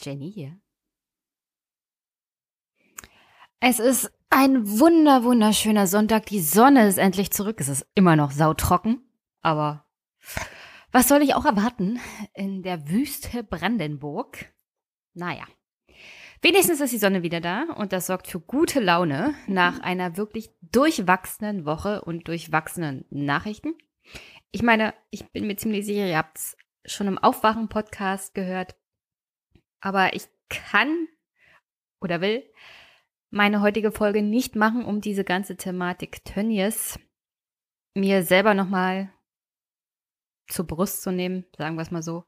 Jenny hier. Es ist ein wunder, wunderschöner Sonntag. Die Sonne ist endlich zurück. Es ist immer noch sautrocken, aber was soll ich auch erwarten in der Wüste Brandenburg? Naja. Wenigstens ist die Sonne wieder da und das sorgt für gute Laune nach einer wirklich durchwachsenen Woche und durchwachsenen Nachrichten. Ich meine, ich bin mir ziemlich sicher, ihr habt es schon im Aufwachen-Podcast gehört, aber ich kann oder will meine heutige Folge nicht machen, um diese ganze Thematik Tönnies mir selber nochmal zur Brust zu nehmen, sagen wir es mal so.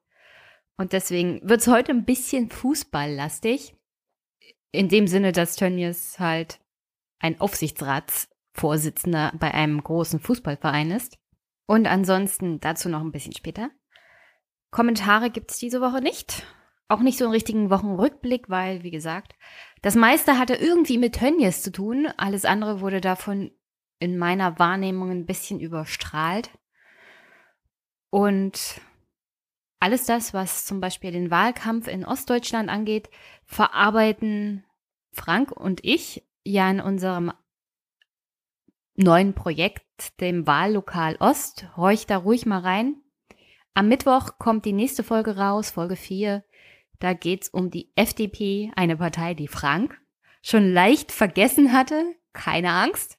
Und deswegen wird es heute ein bisschen fußballlastig. In dem Sinne, dass Tönnies halt ein Aufsichtsratsvorsitzender bei einem großen Fußballverein ist. Und ansonsten dazu noch ein bisschen später. Kommentare gibt es diese Woche nicht. Auch nicht so einen richtigen Wochenrückblick, weil, wie gesagt, das meiste hatte irgendwie mit Tönnies zu tun. Alles andere wurde davon in meiner Wahrnehmung ein bisschen überstrahlt. Und alles das, was zum Beispiel den Wahlkampf in Ostdeutschland angeht, verarbeiten Frank und ich ja in unserem neuen Projekt, dem Wahllokal Ost. Horch da ruhig mal rein. Am Mittwoch kommt die nächste Folge raus, Folge 4. Da geht's um die FDP, eine Partei, die Frank schon leicht vergessen hatte. Keine Angst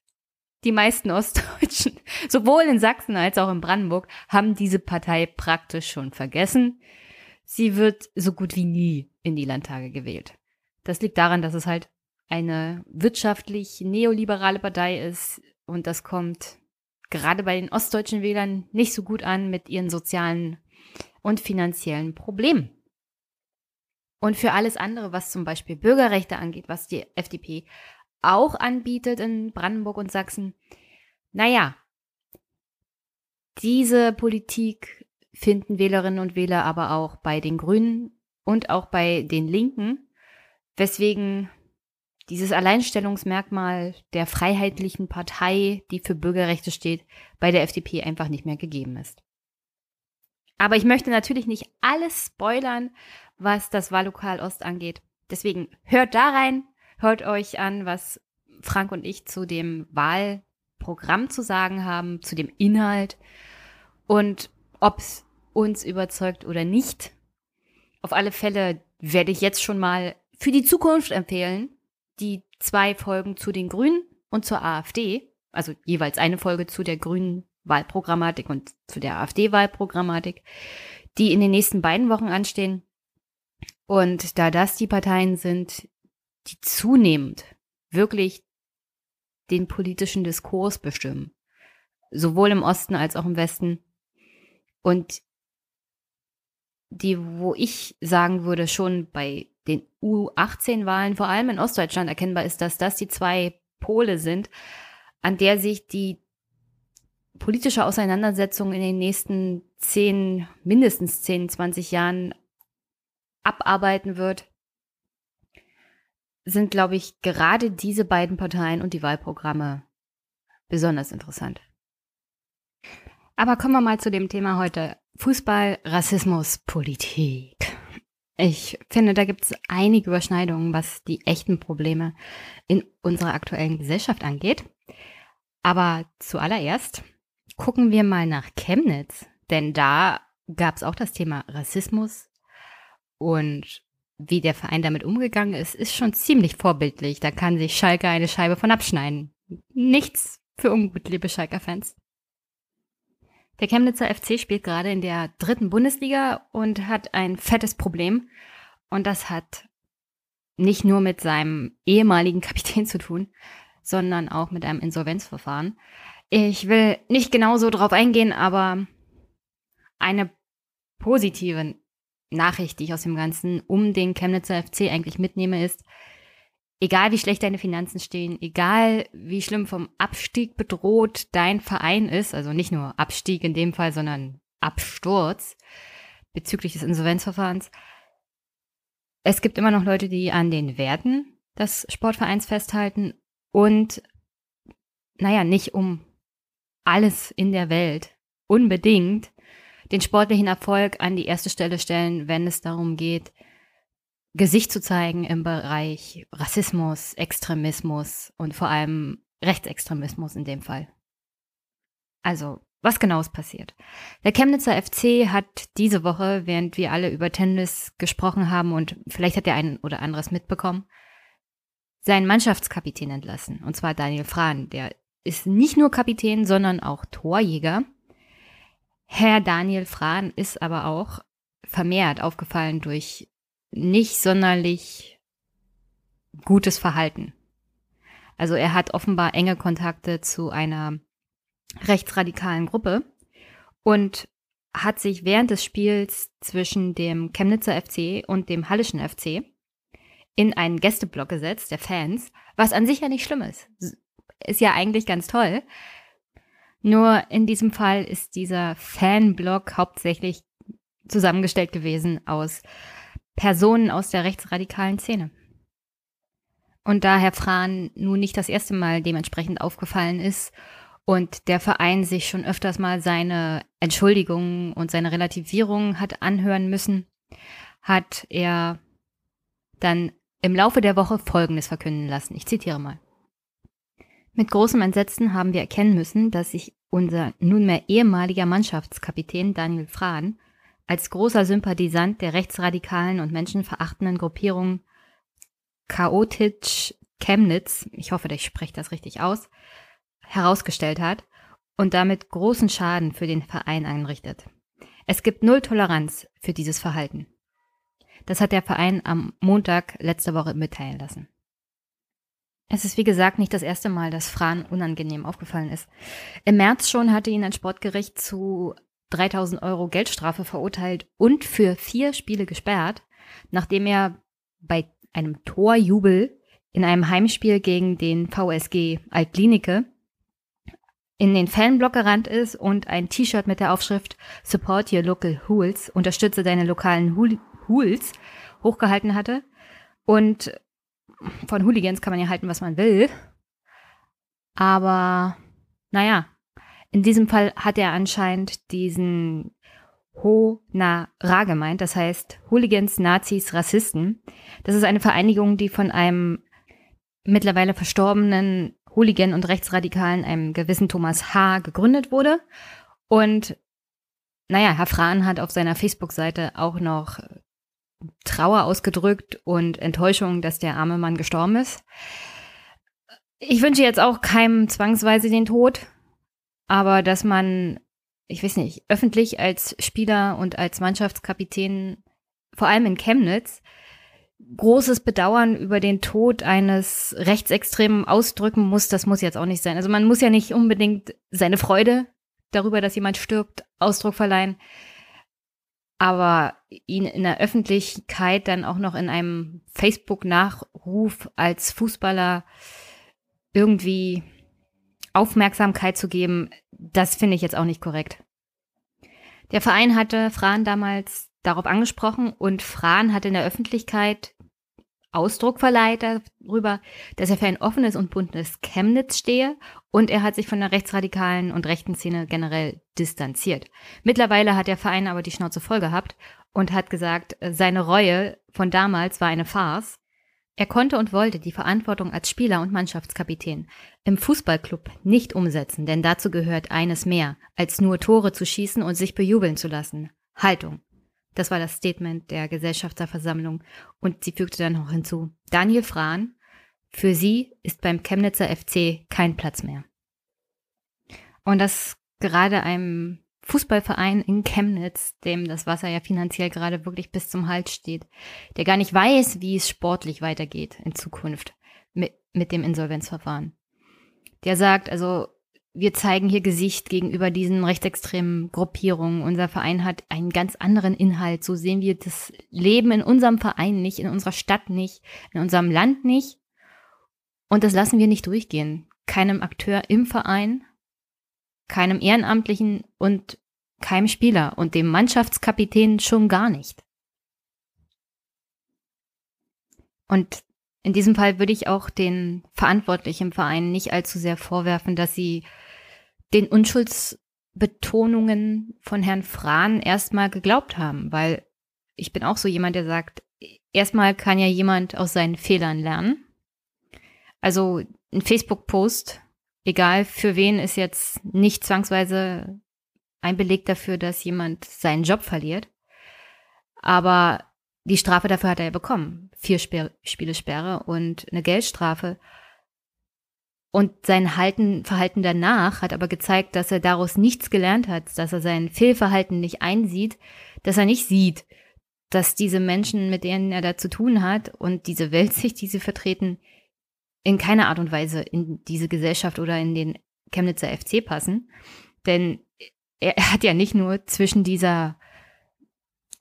die meisten Ostdeutschen, sowohl in Sachsen als auch in Brandenburg, haben diese Partei praktisch schon vergessen. Sie wird so gut wie nie in die Landtage gewählt. Das liegt daran, dass es halt eine wirtschaftlich neoliberale Partei ist und das kommt gerade bei den ostdeutschen Wählern nicht so gut an mit ihren sozialen und finanziellen Problemen. Und für alles andere, was zum Beispiel Bürgerrechte angeht, was die FDP auch anbietet in Brandenburg und Sachsen. Naja, diese Politik finden Wählerinnen und Wähler aber auch bei den Grünen und auch bei den Linken, weswegen dieses Alleinstellungsmerkmal der freiheitlichen Partei, die für Bürgerrechte steht, bei der FDP einfach nicht mehr gegeben ist. Aber ich möchte natürlich nicht alles spoilern, was das Wahllokal Ost angeht. Deswegen hört da rein, Hört euch an, was Frank und ich zu dem Wahlprogramm zu sagen haben, zu dem Inhalt und ob es uns überzeugt oder nicht. Auf alle Fälle werde ich jetzt schon mal für die Zukunft empfehlen, die zwei Folgen zu den Grünen und zur AfD, also jeweils eine Folge zu der Grünen Wahlprogrammatik und zu der AfD-Wahlprogrammatik, die in den nächsten beiden Wochen anstehen. Und da das die Parteien sind, die zunehmend wirklich den politischen Diskurs bestimmen. Sowohl im Osten als auch im Westen. Und die, wo ich sagen würde, schon bei den U18-Wahlen, vor allem in Ostdeutschland erkennbar ist, dass das die zwei Pole sind, an der sich die politische Auseinandersetzung in den nächsten zehn, mindestens zehn, zwanzig Jahren abarbeiten wird sind, glaube ich, gerade diese beiden Parteien und die Wahlprogramme besonders interessant. Aber kommen wir mal zu dem Thema heute. Fußball, Rassismus, Politik. Ich finde, da gibt es einige Überschneidungen, was die echten Probleme in unserer aktuellen Gesellschaft angeht. Aber zuallererst gucken wir mal nach Chemnitz, denn da gab es auch das Thema Rassismus und wie der Verein damit umgegangen ist, ist schon ziemlich vorbildlich. Da kann sich Schalke eine Scheibe von abschneiden. Nichts für ungut, liebe Schalker-Fans. Der Chemnitzer FC spielt gerade in der dritten Bundesliga und hat ein fettes Problem. Und das hat nicht nur mit seinem ehemaligen Kapitän zu tun, sondern auch mit einem Insolvenzverfahren. Ich will nicht genau so drauf eingehen, aber eine positive Nachricht, die ich aus dem Ganzen um den Chemnitzer FC eigentlich mitnehme, ist, egal wie schlecht deine Finanzen stehen, egal wie schlimm vom Abstieg bedroht dein Verein ist, also nicht nur Abstieg in dem Fall, sondern Absturz bezüglich des Insolvenzverfahrens, es gibt immer noch Leute, die an den Werten des Sportvereins festhalten und, naja, nicht um alles in der Welt unbedingt den sportlichen Erfolg an die erste Stelle stellen, wenn es darum geht, Gesicht zu zeigen im Bereich Rassismus, Extremismus und vor allem Rechtsextremismus in dem Fall. Also, was genau ist passiert? Der Chemnitzer FC hat diese Woche, während wir alle über Tennis gesprochen haben und vielleicht hat der ein oder anderes mitbekommen, seinen Mannschaftskapitän entlassen. Und zwar Daniel Frahn. Der ist nicht nur Kapitän, sondern auch Torjäger. Herr Daniel Frahn ist aber auch vermehrt aufgefallen durch nicht sonderlich gutes Verhalten. Also er hat offenbar enge Kontakte zu einer rechtsradikalen Gruppe und hat sich während des Spiels zwischen dem Chemnitzer FC und dem Hallischen FC in einen Gästeblock gesetzt, der Fans, was an sich ja nicht schlimm ist. Ist ja eigentlich ganz toll. Nur in diesem Fall ist dieser Fanblock hauptsächlich zusammengestellt gewesen aus Personen aus der rechtsradikalen Szene. Und da Herr Frahn nun nicht das erste Mal dementsprechend aufgefallen ist und der Verein sich schon öfters mal seine Entschuldigungen und seine Relativierung hat anhören müssen, hat er dann im Laufe der Woche Folgendes verkünden lassen. Ich zitiere mal. Mit großem Entsetzen haben wir erkennen müssen, dass sich unser nunmehr ehemaliger Mannschaftskapitän Daniel Frahn als großer Sympathisant der rechtsradikalen und menschenverachtenden Gruppierung Chaotitsch Chemnitz, ich hoffe, ich spreche das richtig aus, herausgestellt hat und damit großen Schaden für den Verein einrichtet. Es gibt null Toleranz für dieses Verhalten. Das hat der Verein am Montag letzte Woche mitteilen lassen. Es ist wie gesagt nicht das erste Mal, dass Fran unangenehm aufgefallen ist. Im März schon hatte ihn ein Sportgericht zu 3000 Euro Geldstrafe verurteilt und für vier Spiele gesperrt, nachdem er bei einem Torjubel in einem Heimspiel gegen den VSG Altklinike in den Fanblock gerannt ist und ein T-Shirt mit der Aufschrift Support Your Local Hools, unterstütze deine lokalen Hools, hochgehalten hatte. Und von Hooligans kann man ja halten, was man will. Aber naja, in diesem Fall hat er anscheinend diesen Ho-Na-Ra gemeint, das heißt Hooligans, Nazis, Rassisten. Das ist eine Vereinigung, die von einem mittlerweile verstorbenen Hooligan und Rechtsradikalen, einem gewissen Thomas H., gegründet wurde. Und naja, Herr Frahn hat auf seiner Facebook-Seite auch noch Trauer ausgedrückt und Enttäuschung, dass der arme Mann gestorben ist. Ich wünsche jetzt auch keinem zwangsweise den Tod. Aber dass man, ich weiß nicht, öffentlich als Spieler und als Mannschaftskapitän, vor allem in Chemnitz, großes Bedauern über den Tod eines Rechtsextremen ausdrücken muss, das muss jetzt auch nicht sein. Also man muss ja nicht unbedingt seine Freude darüber, dass jemand stirbt, Ausdruck verleihen. Aber ihn in der Öffentlichkeit dann auch noch in einem Facebook-Nachruf als Fußballer irgendwie Aufmerksamkeit zu geben, das finde ich jetzt auch nicht korrekt. Der Verein hatte Fran damals darauf angesprochen und Fran hat in der Öffentlichkeit Ausdruck verleiht darüber, dass er für ein offenes und buntes Chemnitz stehe und er hat sich von der rechtsradikalen und rechten Szene generell distanziert. Mittlerweile hat der Verein aber die Schnauze voll gehabt und hat gesagt, seine Reue von damals war eine Farce er konnte und wollte die Verantwortung als Spieler und Mannschaftskapitän im Fußballclub nicht umsetzen, denn dazu gehört eines mehr, als nur Tore zu schießen und sich bejubeln zu lassen. Haltung. Das war das Statement der Gesellschafterversammlung und sie fügte dann noch hinzu. Daniel Frahn, für sie ist beim Chemnitzer FC kein Platz mehr. Und das gerade einem Fußballverein in Chemnitz, dem das Wasser ja finanziell gerade wirklich bis zum Hals steht, der gar nicht weiß, wie es sportlich weitergeht in Zukunft mit, mit dem Insolvenzverfahren. Der sagt, also wir zeigen hier Gesicht gegenüber diesen rechtsextremen Gruppierungen. Unser Verein hat einen ganz anderen Inhalt. So sehen wir das Leben in unserem Verein nicht, in unserer Stadt nicht, in unserem Land nicht. Und das lassen wir nicht durchgehen. Keinem Akteur im Verein, keinem Ehrenamtlichen und keinem Spieler und dem Mannschaftskapitän schon gar nicht. Und in diesem Fall würde ich auch den Verantwortlichen im Verein nicht allzu sehr vorwerfen, dass sie den Unschuldsbetonungen von Herrn Frahn erstmal geglaubt haben, weil ich bin auch so jemand, der sagt, erstmal kann ja jemand aus seinen Fehlern lernen. Also ein Facebook-Post, egal für wen, ist jetzt nicht zwangsweise ein Beleg dafür, dass jemand seinen Job verliert. Aber die Strafe dafür hat er ja bekommen. Vier Sper Spiele Sperre und eine Geldstrafe. Und sein Halten, Verhalten danach hat aber gezeigt, dass er daraus nichts gelernt hat, dass er sein Fehlverhalten nicht einsieht, dass er nicht sieht, dass diese Menschen, mit denen er da zu tun hat und diese Weltsicht, die sie vertreten, in keiner Art und Weise in diese Gesellschaft oder in den Chemnitzer FC passen. Denn er hat ja nicht nur zwischen dieser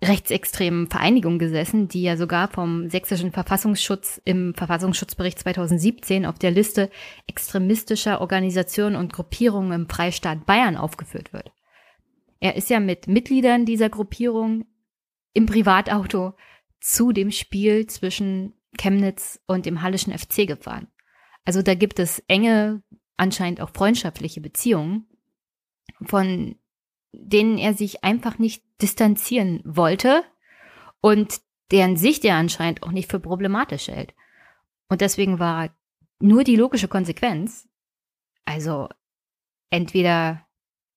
rechtsextremen Vereinigung gesessen, die ja sogar vom sächsischen Verfassungsschutz im Verfassungsschutzbericht 2017 auf der Liste extremistischer Organisationen und Gruppierungen im Freistaat Bayern aufgeführt wird. Er ist ja mit Mitgliedern dieser Gruppierung im Privatauto zu dem Spiel zwischen Chemnitz und dem Hallischen FC gefahren. Also da gibt es enge, anscheinend auch freundschaftliche Beziehungen, von denen er sich einfach nicht distanzieren wollte und deren Sicht er anscheinend auch nicht für problematisch hält. Und deswegen war nur die logische Konsequenz, also entweder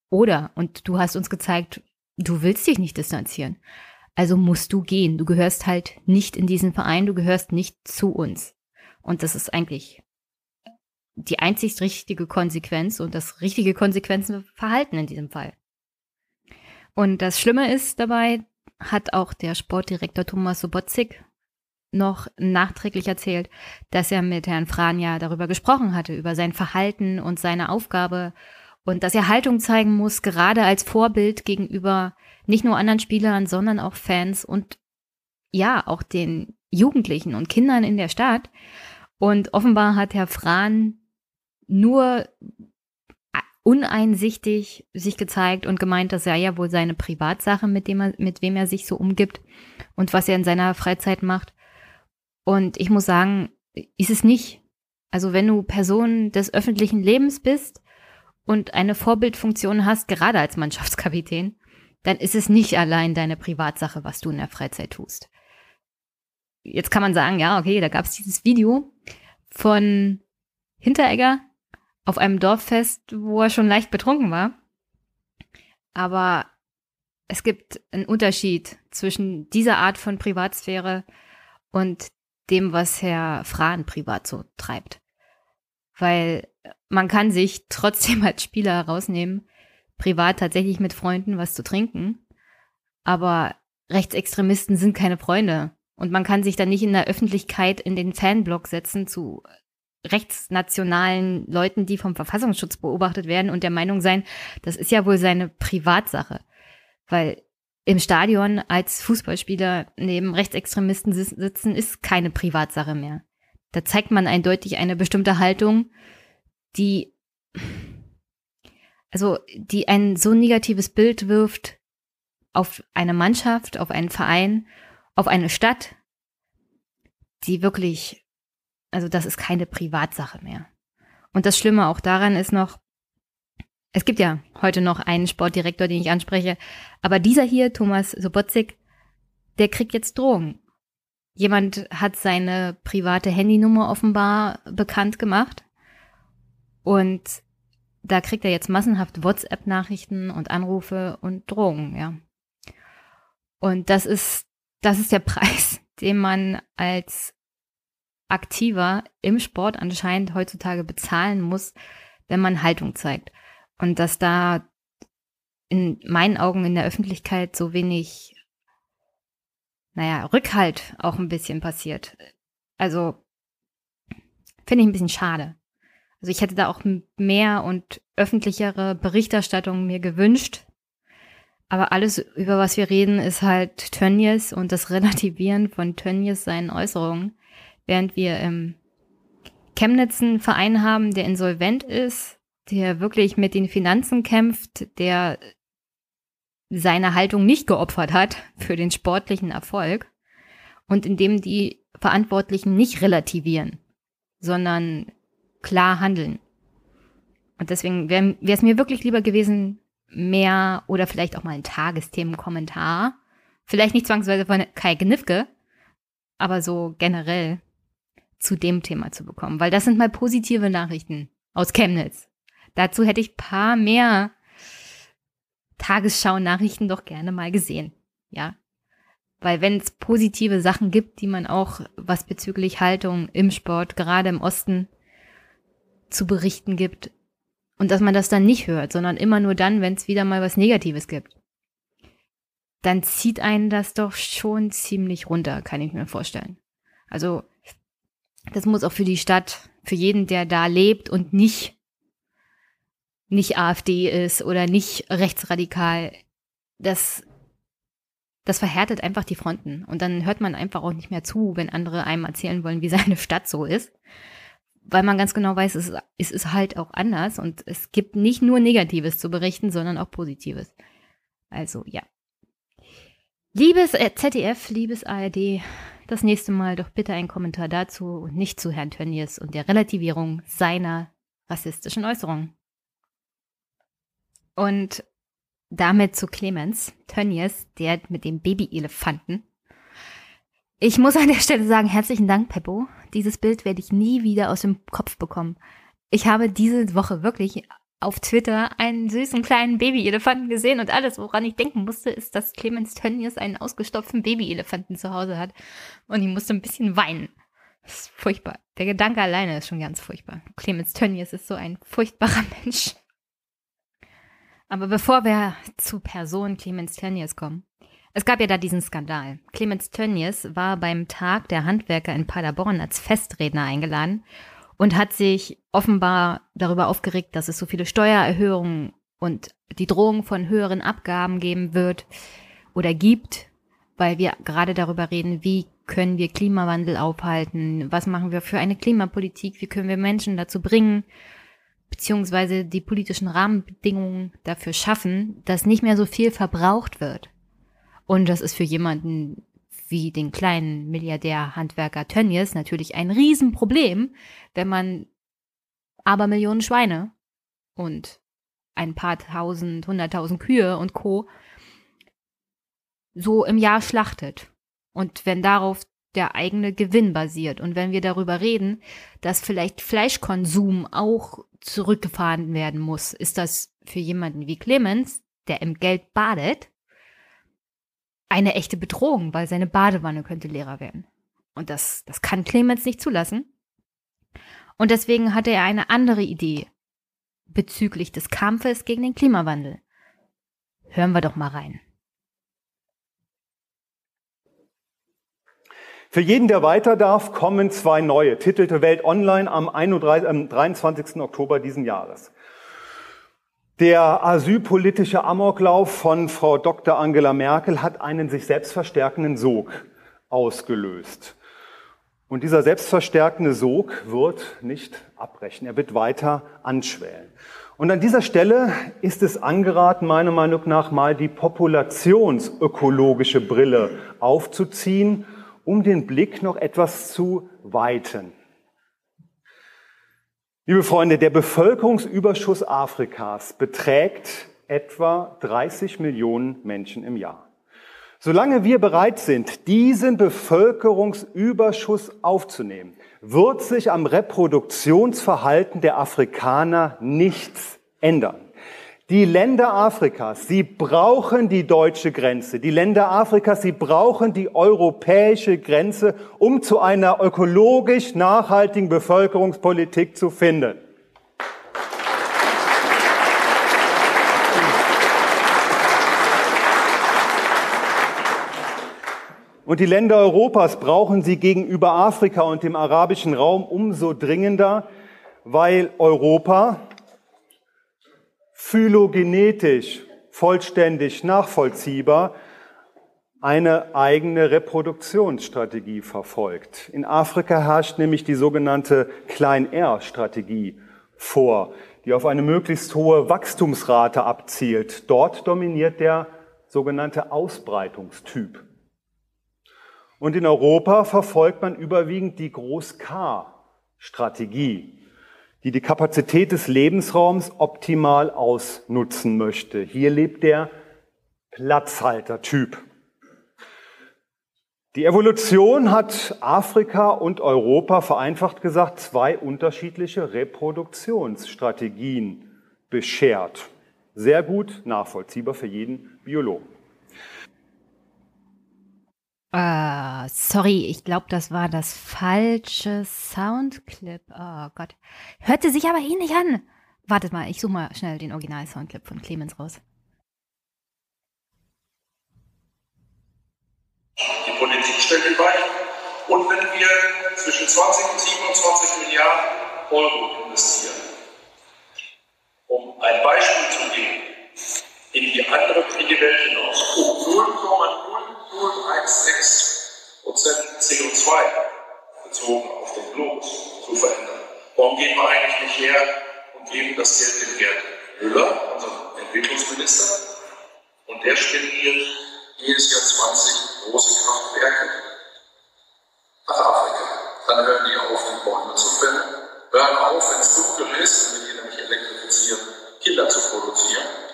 oder, und du hast uns gezeigt, du willst dich nicht distanzieren. Also musst du gehen. Du gehörst halt nicht in diesen Verein, du gehörst nicht zu uns. Und das ist eigentlich die einzig richtige Konsequenz und das richtige Konsequenzenverhalten in diesem Fall. Und das Schlimme ist dabei, hat auch der Sportdirektor Thomas Sobotzik noch nachträglich erzählt, dass er mit Herrn Franja darüber gesprochen hatte, über sein Verhalten und seine Aufgabe und dass er Haltung zeigen muss, gerade als Vorbild gegenüber nicht nur anderen Spielern, sondern auch Fans und ja, auch den Jugendlichen und Kindern in der Stadt. Und offenbar hat Herr Fran nur uneinsichtig sich gezeigt und gemeint, das sei ja wohl seine Privatsache, mit dem er, mit wem er sich so umgibt und was er in seiner Freizeit macht. Und ich muss sagen, ist es nicht. Also wenn du Person des öffentlichen Lebens bist und eine Vorbildfunktion hast, gerade als Mannschaftskapitän, dann ist es nicht allein deine Privatsache, was du in der Freizeit tust. Jetzt kann man sagen, ja, okay, da gab es dieses Video von Hinteregger, auf einem Dorffest, wo er schon leicht betrunken war. Aber es gibt einen Unterschied zwischen dieser Art von Privatsphäre und dem, was Herr Frahn privat so treibt. Weil man kann sich trotzdem als Spieler herausnehmen, privat tatsächlich mit Freunden was zu trinken. Aber Rechtsextremisten sind keine Freunde. Und man kann sich dann nicht in der Öffentlichkeit in den Fanblock setzen zu rechtsnationalen Leuten, die vom Verfassungsschutz beobachtet werden und der Meinung sein, das ist ja wohl seine Privatsache. Weil im Stadion als Fußballspieler neben Rechtsextremisten sitzen, ist keine Privatsache mehr. Da zeigt man eindeutig eine bestimmte Haltung, die, also, die ein so negatives Bild wirft auf eine Mannschaft, auf einen Verein, auf eine Stadt, die wirklich also das ist keine Privatsache mehr. Und das Schlimme auch daran ist noch, es gibt ja heute noch einen Sportdirektor, den ich anspreche, aber dieser hier, Thomas Sobotzik, der kriegt jetzt Drohungen. Jemand hat seine private Handynummer offenbar bekannt gemacht und da kriegt er jetzt massenhaft WhatsApp-Nachrichten und Anrufe und Drohungen, ja. Und das ist, das ist der Preis, den man als aktiver im Sport anscheinend heutzutage bezahlen muss, wenn man Haltung zeigt. Und dass da in meinen Augen in der Öffentlichkeit so wenig, naja, Rückhalt auch ein bisschen passiert. Also finde ich ein bisschen schade. Also ich hätte da auch mehr und öffentlichere Berichterstattung mir gewünscht. Aber alles, über was wir reden, ist halt Tönnies und das Relativieren von Tönnies seinen Äußerungen während wir im Chemnitz einen Verein haben, der insolvent ist, der wirklich mit den Finanzen kämpft, der seine Haltung nicht geopfert hat für den sportlichen Erfolg und in dem die Verantwortlichen nicht relativieren, sondern klar handeln. Und deswegen wäre es mir wirklich lieber gewesen, mehr oder vielleicht auch mal ein Tagesthemenkommentar, vielleicht nicht zwangsweise von Kai Gnifke, aber so generell zu dem Thema zu bekommen, weil das sind mal positive Nachrichten aus Chemnitz. Dazu hätte ich paar mehr Tagesschau-Nachrichten doch gerne mal gesehen. Ja. Weil wenn es positive Sachen gibt, die man auch was bezüglich Haltung im Sport, gerade im Osten, zu berichten gibt, und dass man das dann nicht hört, sondern immer nur dann, wenn es wieder mal was Negatives gibt, dann zieht einen das doch schon ziemlich runter, kann ich mir vorstellen. Also das muss auch für die Stadt, für jeden, der da lebt und nicht nicht AfD ist oder nicht rechtsradikal, das, das verhärtet einfach die Fronten. Und dann hört man einfach auch nicht mehr zu, wenn andere einem erzählen wollen, wie seine Stadt so ist. Weil man ganz genau weiß, es ist, es ist halt auch anders und es gibt nicht nur Negatives zu berichten, sondern auch Positives. Also ja. Liebes ZDF, liebes ARD, das nächste Mal doch bitte einen Kommentar dazu und nicht zu Herrn Tönnies und der Relativierung seiner rassistischen Äußerungen. Und damit zu Clemens Tönnies, der mit dem Babyelefanten. Ich muss an der Stelle sagen, herzlichen Dank, Peppo. Dieses Bild werde ich nie wieder aus dem Kopf bekommen. Ich habe diese Woche wirklich auf Twitter einen süßen kleinen Babyelefanten gesehen und alles, woran ich denken musste, ist, dass Clemens Tönnies einen ausgestopften Babyelefanten zu Hause hat. Und ich musste ein bisschen weinen. Das ist furchtbar. Der Gedanke alleine ist schon ganz furchtbar. Clemens Tönnies ist so ein furchtbarer Mensch. Aber bevor wir zu Person Clemens Tönnies kommen, es gab ja da diesen Skandal. Clemens Tönnies war beim Tag der Handwerker in Paderborn als Festredner eingeladen und hat sich offenbar darüber aufgeregt, dass es so viele Steuererhöhungen und die Drohung von höheren Abgaben geben wird oder gibt, weil wir gerade darüber reden, wie können wir Klimawandel aufhalten, was machen wir für eine Klimapolitik, wie können wir Menschen dazu bringen, beziehungsweise die politischen Rahmenbedingungen dafür schaffen, dass nicht mehr so viel verbraucht wird. Und das ist für jemanden wie den kleinen Milliardär Handwerker Tönnies natürlich ein Riesenproblem, wenn man aber Millionen Schweine und ein paar tausend, hunderttausend Kühe und Co. so im Jahr schlachtet. Und wenn darauf der eigene Gewinn basiert. Und wenn wir darüber reden, dass vielleicht Fleischkonsum auch zurückgefahren werden muss, ist das für jemanden wie Clemens, der im Geld badet, eine echte Bedrohung, weil seine Badewanne könnte leerer werden. Und das, das kann Clemens nicht zulassen. Und deswegen hatte er eine andere Idee bezüglich des Kampfes gegen den Klimawandel. Hören wir doch mal rein. Für jeden, der weiter darf, kommen zwei neue, titelte Welt Online am 23. Oktober diesen Jahres. Der asylpolitische Amoklauf von Frau Dr. Angela Merkel hat einen sich selbst verstärkenden Sog ausgelöst. Und dieser selbstverstärkende Sog wird nicht abbrechen, er wird weiter anschwellen. Und an dieser Stelle ist es angeraten, meiner Meinung nach mal die populationsökologische Brille aufzuziehen um den Blick noch etwas zu weiten. Liebe Freunde, der Bevölkerungsüberschuss Afrikas beträgt etwa 30 Millionen Menschen im Jahr. Solange wir bereit sind, diesen Bevölkerungsüberschuss aufzunehmen, wird sich am Reproduktionsverhalten der Afrikaner nichts ändern. Die Länder Afrikas, sie brauchen die deutsche Grenze. Die Länder Afrikas, sie brauchen die europäische Grenze, um zu einer ökologisch nachhaltigen Bevölkerungspolitik zu finden. Und die Länder Europas brauchen sie gegenüber Afrika und dem arabischen Raum umso dringender, weil Europa phylogenetisch vollständig nachvollziehbar eine eigene Reproduktionsstrategie verfolgt. In Afrika herrscht nämlich die sogenannte Klein-R-Strategie vor, die auf eine möglichst hohe Wachstumsrate abzielt. Dort dominiert der sogenannte Ausbreitungstyp. Und in Europa verfolgt man überwiegend die Groß-K-Strategie die die Kapazität des Lebensraums optimal ausnutzen möchte. Hier lebt der Platzhaltertyp. Die Evolution hat Afrika und Europa vereinfacht gesagt zwei unterschiedliche Reproduktionsstrategien beschert. Sehr gut nachvollziehbar für jeden Biologen. Uh, sorry, ich glaube, das war das falsche Soundclip. Oh Gott. Hörte sich aber ähnlich an. Wartet mal, ich suche mal schnell den Original-Soundclip von Clemens raus. Die Politik stellt die Weichen. Und wenn wir zwischen 20 und 27 Milliarden Euro investieren, um ein Beispiel zu geben, in die andere, in die Welt hinaus, um 0,0016 Prozent CO2 bezogen auf den Globus zu verändern. Warum gehen wir eigentlich nicht her und geben das Geld dem Gerd Müller, unserem Entwicklungsminister, und der spendiert jedes Jahr 20 große Kraftwerke nach Afrika. Dann hören die auf, die Bäume zu fällen, hören auf, wenn es dunkel ist, damit die nämlich elektrifizieren, Kinder zu produzieren.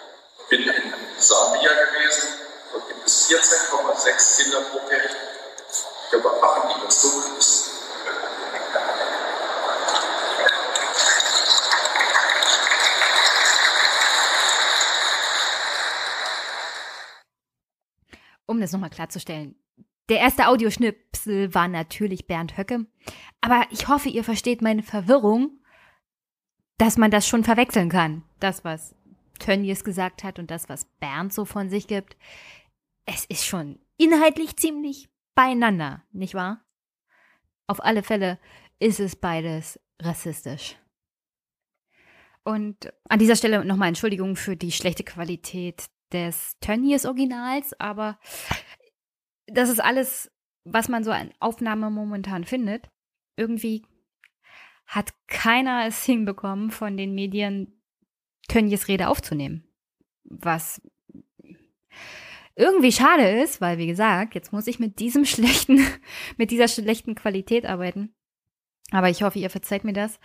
Ich bin in Sambia gewesen, dort gibt es 14,6 Kinder pro. Ja, was machen die, es dunkel ist? um das nochmal klarzustellen. Der erste Audioschnipsel war natürlich Bernd Höcke. Aber ich hoffe, ihr versteht meine Verwirrung, dass man das schon verwechseln kann. Das, was Tönnies gesagt hat und das, was Bernd so von sich gibt. Es ist schon inhaltlich ziemlich beieinander, nicht wahr? Auf alle Fälle ist es beides rassistisch. Und an dieser Stelle nochmal Entschuldigung für die schlechte Qualität des Tönnies-Originals, aber das ist alles, was man so an Aufnahme momentan findet. Irgendwie hat keiner es hinbekommen, von den Medien Tönnies Rede aufzunehmen. Was irgendwie schade ist, weil wie gesagt, jetzt muss ich mit diesem schlechten, mit dieser schlechten Qualität arbeiten. Aber ich hoffe, ihr verzeiht mir das.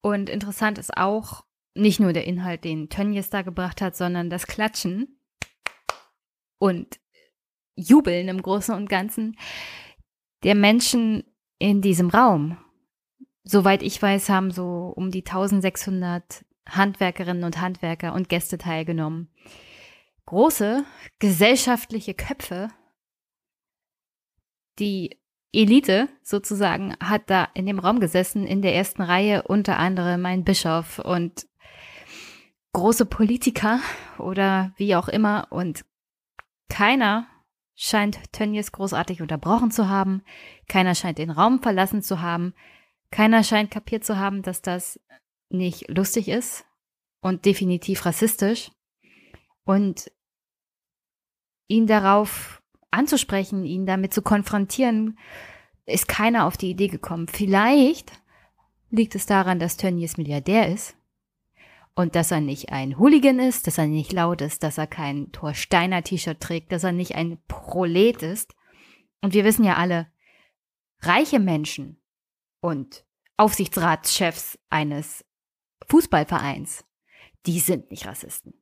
Und interessant ist auch nicht nur der Inhalt, den Tönnies da gebracht hat, sondern das Klatschen und Jubeln im Großen und Ganzen der Menschen in diesem Raum. Soweit ich weiß, haben so um die 1600 Handwerkerinnen und Handwerker und Gäste teilgenommen. Große gesellschaftliche Köpfe. Die Elite sozusagen hat da in dem Raum gesessen, in der ersten Reihe, unter anderem mein Bischof und große Politiker oder wie auch immer und keiner scheint Tönnies großartig unterbrochen zu haben. Keiner scheint den Raum verlassen zu haben. Keiner scheint kapiert zu haben, dass das nicht lustig ist und definitiv rassistisch. Und ihn darauf anzusprechen, ihn damit zu konfrontieren, ist keiner auf die Idee gekommen. Vielleicht liegt es daran, dass Tönnies Milliardär ist und dass er nicht ein Hooligan ist, dass er nicht laut ist, dass er kein Thorsteiner T-Shirt trägt, dass er nicht ein Prolet ist. Und wir wissen ja alle, reiche Menschen und Aufsichtsratschefs eines Fußballvereins, die sind nicht Rassisten.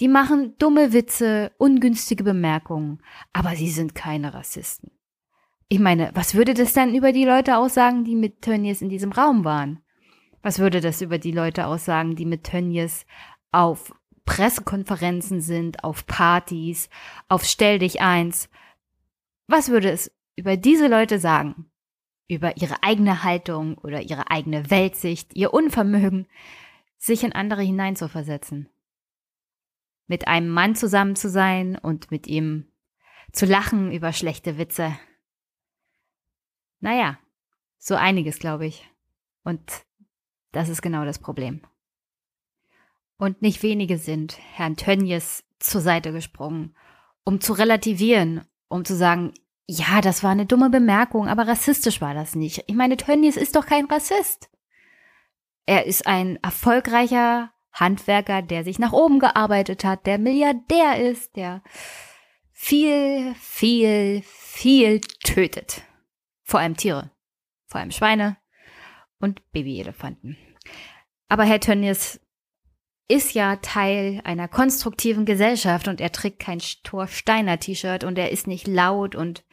Die machen dumme Witze, ungünstige Bemerkungen, aber sie sind keine Rassisten. Ich meine, was würde das dann über die Leute aussagen, die mit Tönnies in diesem Raum waren? Was würde das über die Leute aussagen, die mit Tönnies auf Pressekonferenzen sind, auf Partys, auf Stell dich eins? Was würde es über diese Leute sagen? Über ihre eigene Haltung oder ihre eigene Weltsicht, ihr Unvermögen, sich in andere hineinzuversetzen. Mit einem Mann zusammen zu sein und mit ihm zu lachen über schlechte Witze. Naja, so einiges, glaube ich. Und das ist genau das Problem. Und nicht wenige sind Herrn Tönnies zur Seite gesprungen, um zu relativieren, um zu sagen, ja, das war eine dumme Bemerkung, aber rassistisch war das nicht. Ich meine, Tönnies ist doch kein Rassist. Er ist ein erfolgreicher Handwerker, der sich nach oben gearbeitet hat, der Milliardär ist, der viel, viel, viel tötet. Vor allem Tiere. Vor allem Schweine, und Babyelefanten. Aber Herr Tönnies ist ja Teil einer konstruktiven Gesellschaft und er trägt kein Thor Steiner T-Shirt und er ist nicht laut und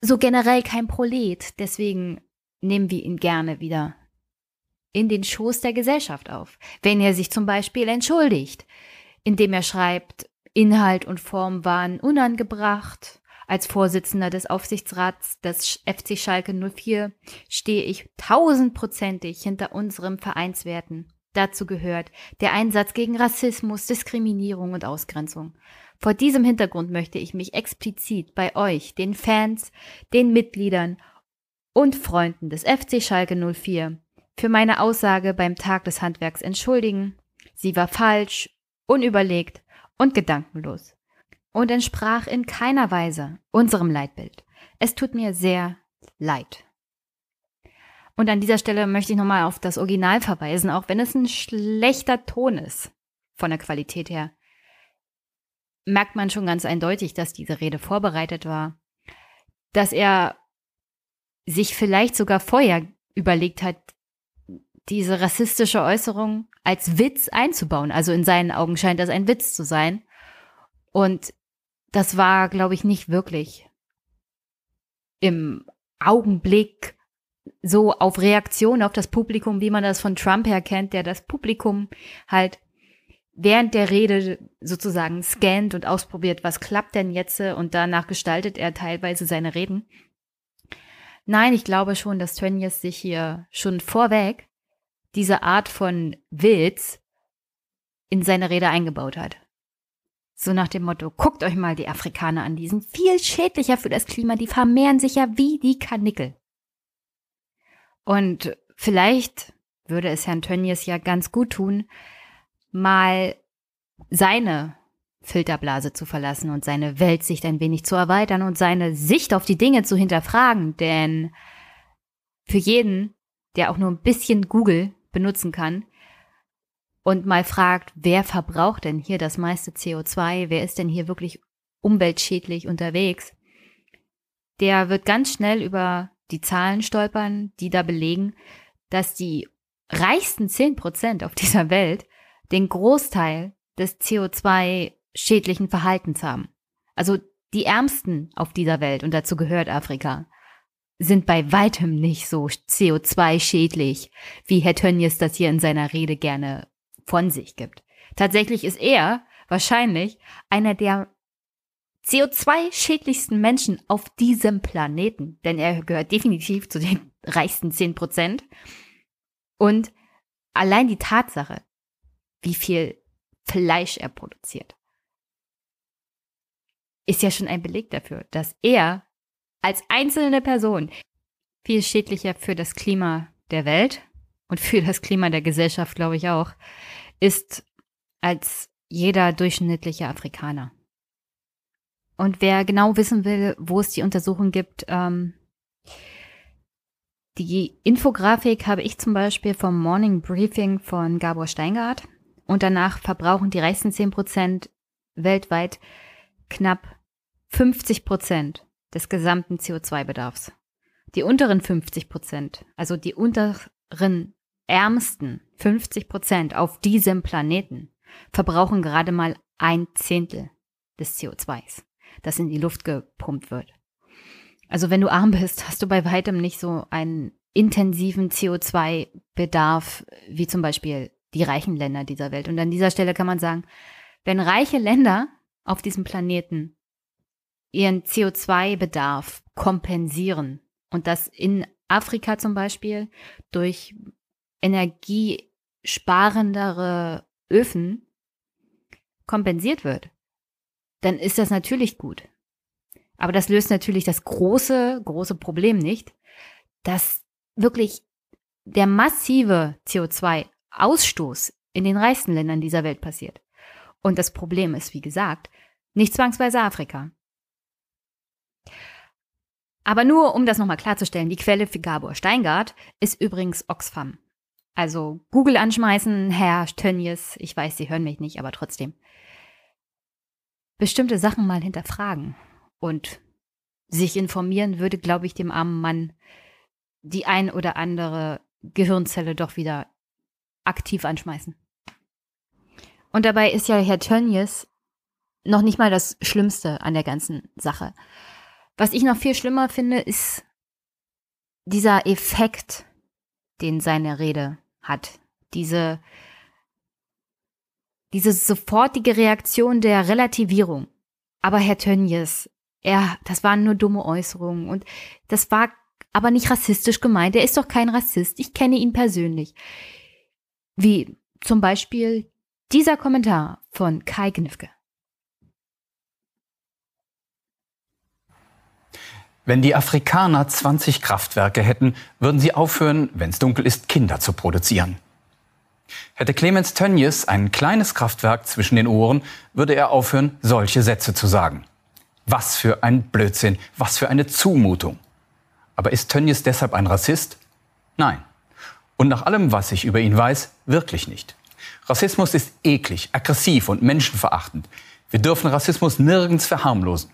so generell kein Prolet. Deswegen nehmen wir ihn gerne wieder in den Schoß der Gesellschaft auf. Wenn er sich zum Beispiel entschuldigt, indem er schreibt, Inhalt und Form waren unangebracht. Als Vorsitzender des Aufsichtsrats des FC Schalke 04 stehe ich tausendprozentig hinter unserem Vereinswerten. Dazu gehört der Einsatz gegen Rassismus, Diskriminierung und Ausgrenzung. Vor diesem Hintergrund möchte ich mich explizit bei euch, den Fans, den Mitgliedern und Freunden des FC Schalke 04 für meine Aussage beim Tag des Handwerks entschuldigen. Sie war falsch, unüberlegt und gedankenlos und entsprach in keiner Weise unserem Leitbild. Es tut mir sehr leid. Und an dieser Stelle möchte ich nochmal auf das Original verweisen, auch wenn es ein schlechter Ton ist von der Qualität her. Merkt man schon ganz eindeutig, dass diese Rede vorbereitet war, dass er sich vielleicht sogar vorher überlegt hat, diese rassistische Äußerung als Witz einzubauen. Also in seinen Augen scheint das ein Witz zu sein. Und das war, glaube ich, nicht wirklich im Augenblick so auf Reaktion auf das Publikum, wie man das von Trump her kennt, der das Publikum halt während der Rede sozusagen scannt und ausprobiert, was klappt denn jetzt und danach gestaltet er teilweise seine Reden. Nein, ich glaube schon, dass Tönnies sich hier schon vorweg diese Art von Witz in seine Rede eingebaut hat. So nach dem Motto, guckt euch mal die Afrikaner an, die sind viel schädlicher für das Klima, die vermehren sich ja wie die Kanickel. Und vielleicht würde es Herrn Tönnies ja ganz gut tun, mal seine Filterblase zu verlassen und seine Weltsicht ein wenig zu erweitern und seine Sicht auf die Dinge zu hinterfragen. Denn für jeden, der auch nur ein bisschen Google benutzen kann und mal fragt, wer verbraucht denn hier das meiste CO2, wer ist denn hier wirklich umweltschädlich unterwegs, der wird ganz schnell über die Zahlen stolpern, die da belegen, dass die reichsten zehn Prozent auf dieser Welt den Großteil des CO2-schädlichen Verhaltens haben. Also die Ärmsten auf dieser Welt, und dazu gehört Afrika, sind bei weitem nicht so CO2-schädlich, wie Herr Tönnies das hier in seiner Rede gerne von sich gibt. Tatsächlich ist er wahrscheinlich einer der CO2-schädlichsten Menschen auf diesem Planeten, denn er gehört definitiv zu den reichsten 10 Prozent. Und allein die Tatsache, wie viel Fleisch er produziert, ist ja schon ein Beleg dafür, dass er als einzelne Person viel schädlicher für das Klima der Welt und für das Klima der Gesellschaft, glaube ich auch, ist als jeder durchschnittliche Afrikaner. Und wer genau wissen will, wo es die Untersuchung gibt, ähm, die Infografik habe ich zum Beispiel vom Morning Briefing von Gabor Steingart. Und danach verbrauchen die reichsten 10 Prozent weltweit knapp 50 Prozent des gesamten CO2-Bedarfs. Die unteren 50 Prozent, also die unteren ärmsten 50 Prozent auf diesem Planeten, verbrauchen gerade mal ein Zehntel des CO2s, das in die Luft gepumpt wird. Also wenn du arm bist, hast du bei weitem nicht so einen intensiven CO2-Bedarf wie zum Beispiel die reichen Länder dieser Welt. Und an dieser Stelle kann man sagen, wenn reiche Länder auf diesem Planeten ihren CO2-Bedarf kompensieren und das in Afrika zum Beispiel durch energiesparendere Öfen kompensiert wird, dann ist das natürlich gut. Aber das löst natürlich das große, große Problem nicht, dass wirklich der massive CO2-Ausstoß in den reichsten Ländern dieser Welt passiert. Und das Problem ist, wie gesagt, nicht zwangsweise Afrika. Aber nur, um das nochmal klarzustellen, die Quelle für Gabor Steingart ist übrigens Oxfam. Also Google anschmeißen, Herr Tönnies, ich weiß, Sie hören mich nicht, aber trotzdem. Bestimmte Sachen mal hinterfragen und sich informieren würde, glaube ich, dem armen Mann die ein oder andere Gehirnzelle doch wieder aktiv anschmeißen. Und dabei ist ja Herr Tönnies noch nicht mal das Schlimmste an der ganzen Sache. Was ich noch viel schlimmer finde, ist dieser Effekt, den seine Rede hat. Diese, diese sofortige Reaktion der Relativierung. Aber Herr Tönjes, er, das waren nur dumme Äußerungen und das war aber nicht rassistisch gemeint. Er ist doch kein Rassist. Ich kenne ihn persönlich. Wie zum Beispiel dieser Kommentar von Kai Gnifke. Wenn die Afrikaner 20 Kraftwerke hätten, würden sie aufhören, wenn es dunkel ist, Kinder zu produzieren. Hätte Clemens Tönjes ein kleines Kraftwerk zwischen den Ohren, würde er aufhören, solche Sätze zu sagen. Was für ein Blödsinn, was für eine Zumutung. Aber ist Tönjes deshalb ein Rassist? Nein. Und nach allem, was ich über ihn weiß, wirklich nicht. Rassismus ist eklig, aggressiv und menschenverachtend. Wir dürfen Rassismus nirgends verharmlosen.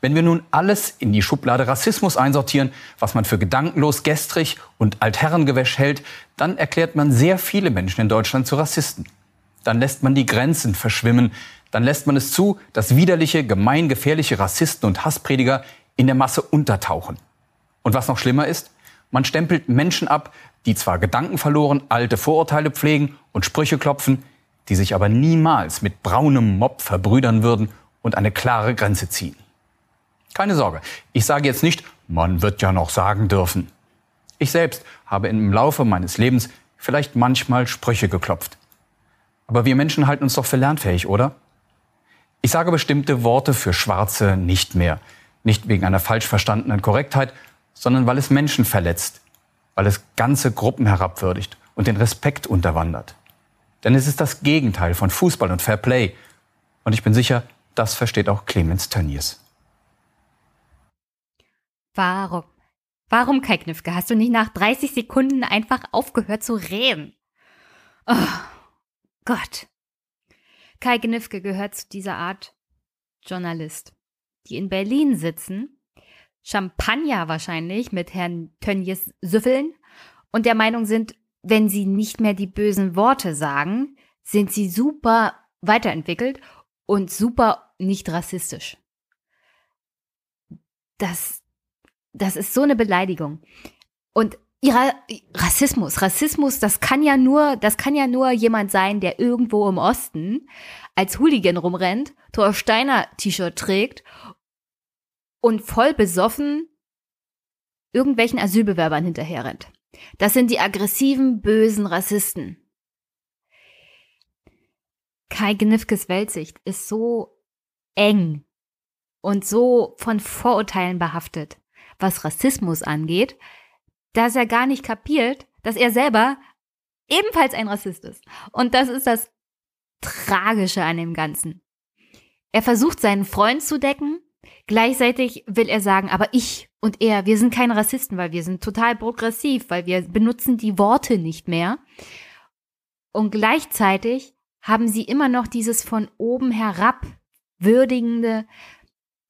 Wenn wir nun alles in die Schublade Rassismus einsortieren, was man für gedankenlos, gestrig und altherrengewäsch hält, dann erklärt man sehr viele Menschen in Deutschland zu Rassisten. Dann lässt man die Grenzen verschwimmen. Dann lässt man es zu, dass widerliche, gemeingefährliche Rassisten und Hassprediger in der Masse untertauchen. Und was noch schlimmer ist, man stempelt Menschen ab, die zwar gedankenverloren alte Vorurteile pflegen und Sprüche klopfen, die sich aber niemals mit braunem Mob verbrüdern würden und eine klare Grenze ziehen. Keine Sorge, ich sage jetzt nicht, man wird ja noch sagen dürfen. Ich selbst habe im Laufe meines Lebens vielleicht manchmal Sprüche geklopft. Aber wir Menschen halten uns doch für lernfähig, oder? Ich sage bestimmte Worte für Schwarze nicht mehr. Nicht wegen einer falsch verstandenen Korrektheit, sondern weil es Menschen verletzt, weil es ganze Gruppen herabwürdigt und den Respekt unterwandert. Denn es ist das Gegenteil von Fußball und Fair Play. Und ich bin sicher, das versteht auch Clemens Tönnies. Warum? Warum, Kai Knifke, hast du nicht nach 30 Sekunden einfach aufgehört zu reden? Oh Gott. Kai Knifke gehört zu dieser Art Journalist, die in Berlin sitzen, Champagner wahrscheinlich mit Herrn Tönjes süffeln und der Meinung sind, wenn sie nicht mehr die bösen Worte sagen, sind sie super weiterentwickelt und super nicht rassistisch. Das, das ist so eine Beleidigung. Und ihrer Rassismus, Rassismus, das kann ja nur, das kann ja nur jemand sein, der irgendwo im Osten als Hooligan rumrennt, Thor Steiner T-Shirt trägt und voll besoffen irgendwelchen Asylbewerbern hinterherrennt. Das sind die aggressiven, bösen Rassisten. Kai Gnifkes Weltsicht ist so eng und so von Vorurteilen behaftet was Rassismus angeht, dass er gar nicht kapiert, dass er selber ebenfalls ein Rassist ist. Und das ist das Tragische an dem Ganzen. Er versucht seinen Freund zu decken, gleichzeitig will er sagen, aber ich und er, wir sind keine Rassisten, weil wir sind total progressiv, weil wir benutzen die Worte nicht mehr. Und gleichzeitig haben sie immer noch dieses von oben herab würdigende,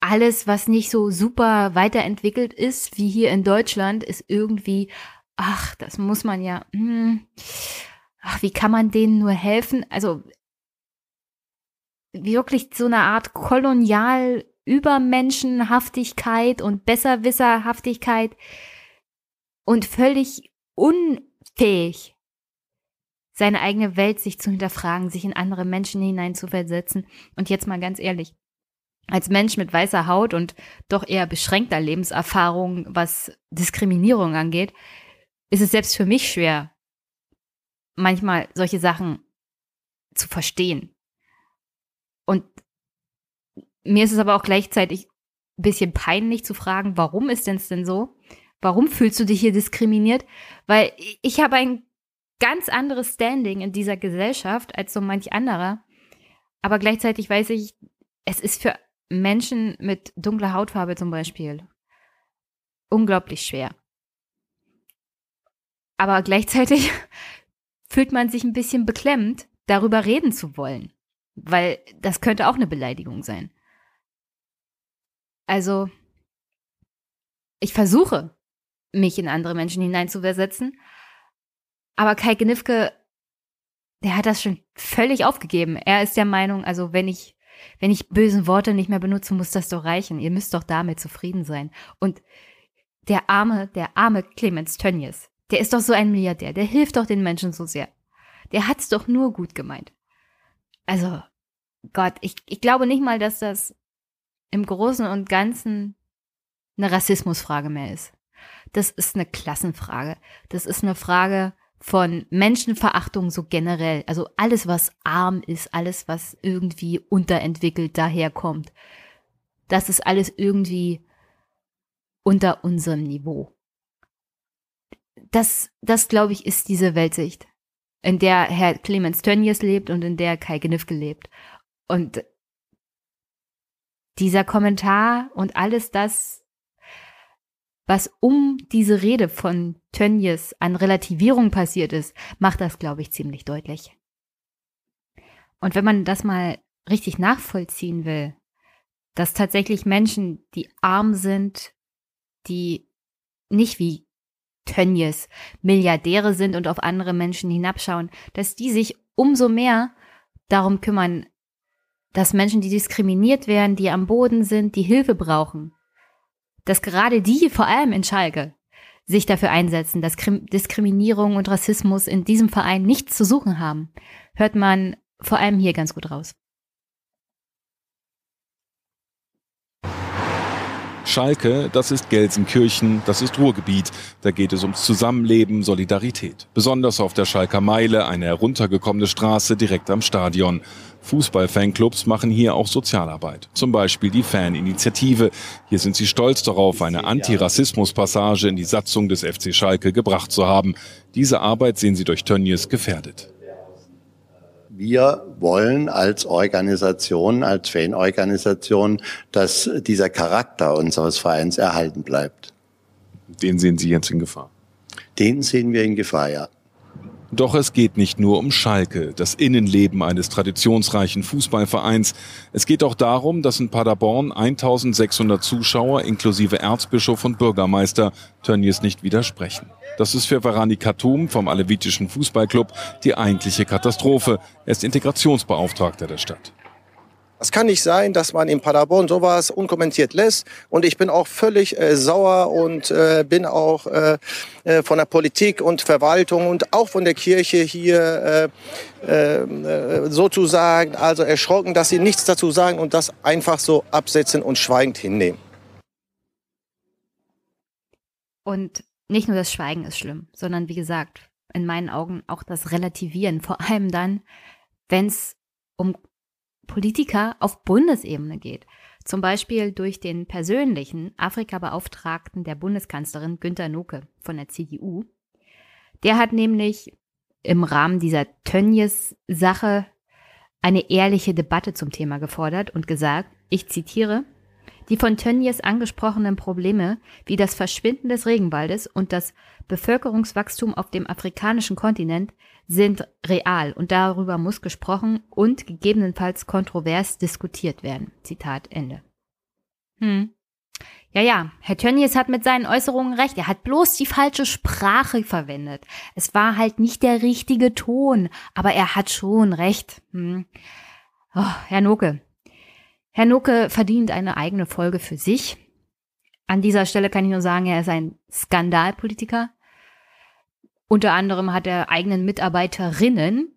alles, was nicht so super weiterentwickelt ist, wie hier in Deutschland, ist irgendwie, ach, das muss man ja, hm, ach, wie kann man denen nur helfen? Also wirklich so eine Art kolonial Übermenschenhaftigkeit und Besserwisserhaftigkeit und völlig unfähig, seine eigene Welt sich zu hinterfragen, sich in andere Menschen hineinzuversetzen. Und jetzt mal ganz ehrlich, als Mensch mit weißer Haut und doch eher beschränkter Lebenserfahrung, was Diskriminierung angeht, ist es selbst für mich schwer, manchmal solche Sachen zu verstehen. Und mir ist es aber auch gleichzeitig ein bisschen peinlich zu fragen, warum ist denn es denn so? Warum fühlst du dich hier diskriminiert? Weil ich habe ein ganz anderes Standing in dieser Gesellschaft als so manch anderer. Aber gleichzeitig weiß ich, es ist für Menschen mit dunkler Hautfarbe zum Beispiel unglaublich schwer. Aber gleichzeitig fühlt man sich ein bisschen beklemmt, darüber reden zu wollen, weil das könnte auch eine Beleidigung sein. Also, ich versuche, mich in andere Menschen hineinzuversetzen, aber Kai Gnifke, der hat das schon völlig aufgegeben. Er ist der Meinung, also wenn ich Wenn ich bösen Worte nicht mehr benutze, muss das doch reichen. Ihr müsst doch damit zufrieden sein. Und der arme, der arme Clemens Tönnies, der ist doch so ein Milliardär, der hilft doch den Menschen so sehr. Der hat's doch nur gut gemeint. Also, Gott, ich, ich glaube nicht mal, dass das im Großen und Ganzen eine Rassismusfrage mehr ist. Das ist eine Klassenfrage. Das ist eine Frage von Menschenverachtung so generell. Also alles, was arm ist, alles, was irgendwie unterentwickelt daherkommt. Das ist alles irgendwie unter unserem Niveau. Das, das glaube ich, ist diese Weltsicht, in der Herr Clemens Tönnies lebt und in der Kai Gnifke lebt. Und dieser Kommentar und alles das, was um diese Rede von Tönnies an Relativierung passiert ist, macht das, glaube ich, ziemlich deutlich. Und wenn man das mal richtig nachvollziehen will, dass tatsächlich Menschen, die arm sind, die nicht wie Tönnies Milliardäre sind und auf andere Menschen hinabschauen, dass die sich umso mehr darum kümmern, dass Menschen, die diskriminiert werden, die am Boden sind, die Hilfe brauchen, dass gerade die, vor allem in Schalke, sich dafür einsetzen, dass Diskriminierung und Rassismus in diesem Verein nichts zu suchen haben, hört man vor allem hier ganz gut raus. Schalke, das ist Gelsenkirchen, das ist Ruhrgebiet. Da geht es ums Zusammenleben, Solidarität. Besonders auf der Schalker Meile, eine heruntergekommene Straße direkt am Stadion. Fußballfanclubs machen hier auch Sozialarbeit. Zum Beispiel die Faninitiative. Hier sind sie stolz darauf, eine Antirassismus-Passage in die Satzung des FC Schalke gebracht zu haben. Diese Arbeit sehen sie durch Tönnies gefährdet. Wir wollen als Organisation, als Fanorganisation, dass dieser Charakter unseres Vereins erhalten bleibt. Den sehen Sie jetzt in Gefahr? Den sehen wir in Gefahr, ja. Doch es geht nicht nur um Schalke, das Innenleben eines traditionsreichen Fußballvereins. Es geht auch darum, dass in Paderborn 1600 Zuschauer inklusive Erzbischof und Bürgermeister Tönnies nicht widersprechen. Das ist für Varani Khatum vom Alevitischen Fußballclub die eigentliche Katastrophe. Er ist Integrationsbeauftragter der Stadt. Es kann nicht sein, dass man in Paderborn sowas unkommentiert lässt. Und ich bin auch völlig äh, sauer und äh, bin auch äh, äh von der Politik und Verwaltung und auch von der Kirche hier äh, äh, sozusagen also erschrocken, dass sie nichts dazu sagen und das einfach so absetzen und schweigend hinnehmen. Und nicht nur das Schweigen ist schlimm, sondern wie gesagt, in meinen Augen auch das Relativieren, vor allem dann, wenn es um Politiker auf Bundesebene geht. Zum Beispiel durch den persönlichen Afrika-Beauftragten der Bundeskanzlerin Günter Noke von der CDU. Der hat nämlich im Rahmen dieser Tönnies-Sache eine ehrliche Debatte zum Thema gefordert und gesagt, ich zitiere, die von Tönnies angesprochenen Probleme wie das Verschwinden des Regenwaldes und das Bevölkerungswachstum auf dem afrikanischen Kontinent sind real und darüber muss gesprochen und gegebenenfalls kontrovers diskutiert werden. Zitat Ende. Hm. Ja, ja, Herr Tönnies hat mit seinen Äußerungen recht. Er hat bloß die falsche Sprache verwendet. Es war halt nicht der richtige Ton, aber er hat schon recht. Hm. Oh, Herr Noke. Herr Noke verdient eine eigene Folge für sich. An dieser Stelle kann ich nur sagen, er ist ein Skandalpolitiker. Unter anderem hat er eigenen Mitarbeiterinnen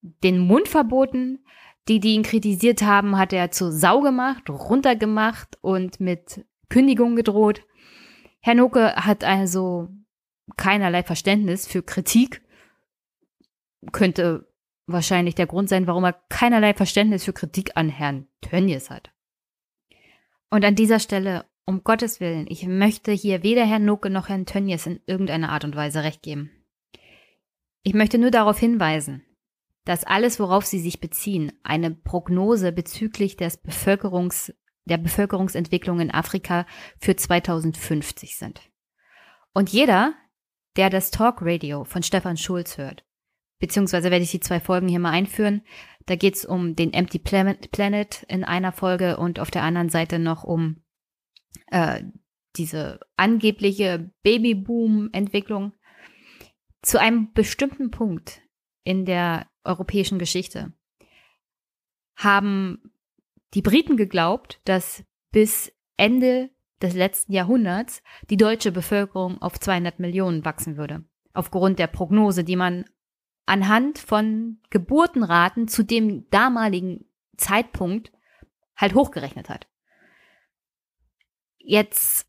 den Mund verboten. Die, die ihn kritisiert haben, hat er zur Sau gemacht, runtergemacht und mit Kündigung gedroht. Herr Noke hat also keinerlei Verständnis für Kritik. Könnte wahrscheinlich der Grund sein, warum er keinerlei Verständnis für Kritik an Herrn Tönnies hat. Und an dieser Stelle, um Gottes Willen, ich möchte hier weder Herrn Noke noch Herrn Tönnies in irgendeiner Art und Weise recht geben. Ich möchte nur darauf hinweisen, dass alles, worauf Sie sich beziehen, eine Prognose bezüglich des Bevölkerungs, der Bevölkerungsentwicklung in Afrika für 2050 sind. Und jeder, der das Talk Radio von Stefan Schulz hört, beziehungsweise werde ich die zwei Folgen hier mal einführen, da geht es um den Empty Planet in einer Folge und auf der anderen Seite noch um äh, diese angebliche Babyboom-Entwicklung zu einem bestimmten Punkt in der europäischen Geschichte haben die Briten geglaubt, dass bis Ende des letzten Jahrhunderts die deutsche Bevölkerung auf 200 Millionen wachsen würde. Aufgrund der Prognose, die man anhand von Geburtenraten zu dem damaligen Zeitpunkt halt hochgerechnet hat. Jetzt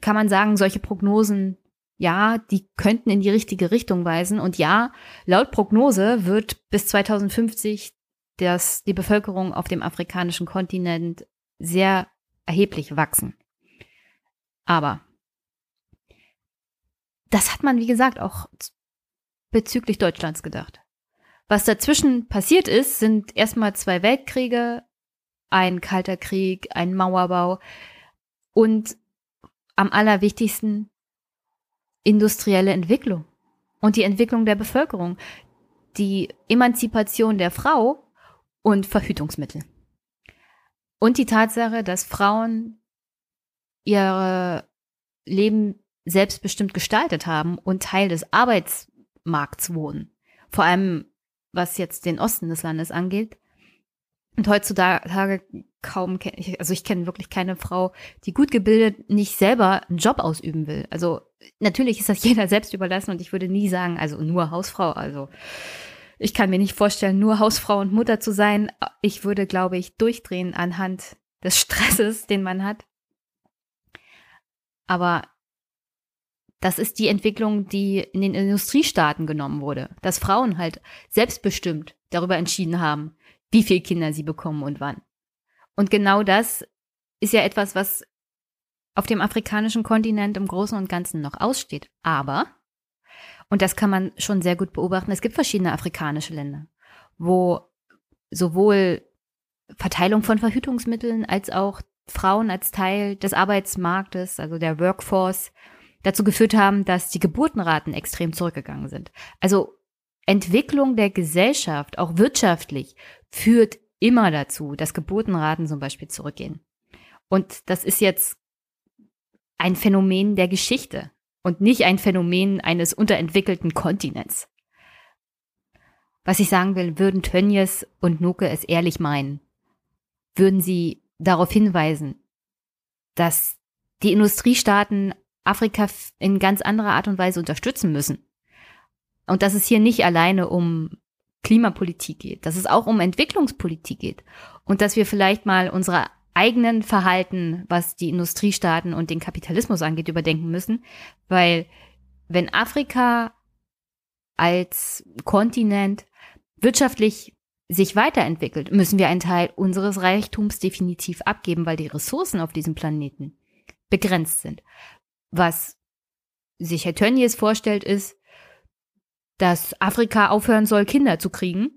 kann man sagen, solche Prognosen, ja, die könnten in die richtige Richtung weisen. Und ja, laut Prognose wird bis 2050 das, die Bevölkerung auf dem afrikanischen Kontinent sehr erheblich wachsen. Aber das hat man, wie gesagt, auch bezüglich Deutschlands gedacht. Was dazwischen passiert ist, sind erstmal zwei Weltkriege, ein Kalter Krieg, ein Mauerbau und am allerwichtigsten industrielle Entwicklung und die Entwicklung der Bevölkerung, die Emanzipation der Frau und Verhütungsmittel. Und die Tatsache, dass Frauen ihr Leben selbstbestimmt gestaltet haben und Teil des Arbeitsmarkts wurden. Vor allem, was jetzt den Osten des Landes angeht. Und heutzutage kaum, also ich kenne wirklich keine Frau, die gut gebildet nicht selber einen Job ausüben will. Also natürlich ist das jeder selbst überlassen und ich würde nie sagen, also nur Hausfrau. Also ich kann mir nicht vorstellen, nur Hausfrau und Mutter zu sein. Ich würde, glaube ich, durchdrehen anhand des Stresses, den man hat. Aber das ist die Entwicklung, die in den Industriestaaten genommen wurde, dass Frauen halt selbstbestimmt darüber entschieden haben, wie viele Kinder sie bekommen und wann. Und genau das ist ja etwas, was auf dem afrikanischen Kontinent im Großen und Ganzen noch aussteht. Aber, und das kann man schon sehr gut beobachten, es gibt verschiedene afrikanische Länder, wo sowohl Verteilung von Verhütungsmitteln als auch Frauen als Teil des Arbeitsmarktes, also der Workforce, dazu geführt haben, dass die Geburtenraten extrem zurückgegangen sind. Also Entwicklung der Gesellschaft, auch wirtschaftlich, führt immer dazu, dass Geburtenraten zum Beispiel zurückgehen. Und das ist jetzt ein Phänomen der Geschichte und nicht ein Phänomen eines unterentwickelten Kontinents. Was ich sagen will, würden Tönnies und Nuke es ehrlich meinen, würden sie darauf hinweisen, dass die Industriestaaten Afrika in ganz anderer Art und Weise unterstützen müssen. Und dass es hier nicht alleine um Klimapolitik geht, dass es auch um Entwicklungspolitik geht und dass wir vielleicht mal unsere eigenen Verhalten, was die Industriestaaten und den Kapitalismus angeht, überdenken müssen, weil wenn Afrika als Kontinent wirtschaftlich sich weiterentwickelt, müssen wir einen Teil unseres Reichtums definitiv abgeben, weil die Ressourcen auf diesem Planeten begrenzt sind. Was sich Herr Tönnies vorstellt, ist, dass Afrika aufhören soll, Kinder zu kriegen.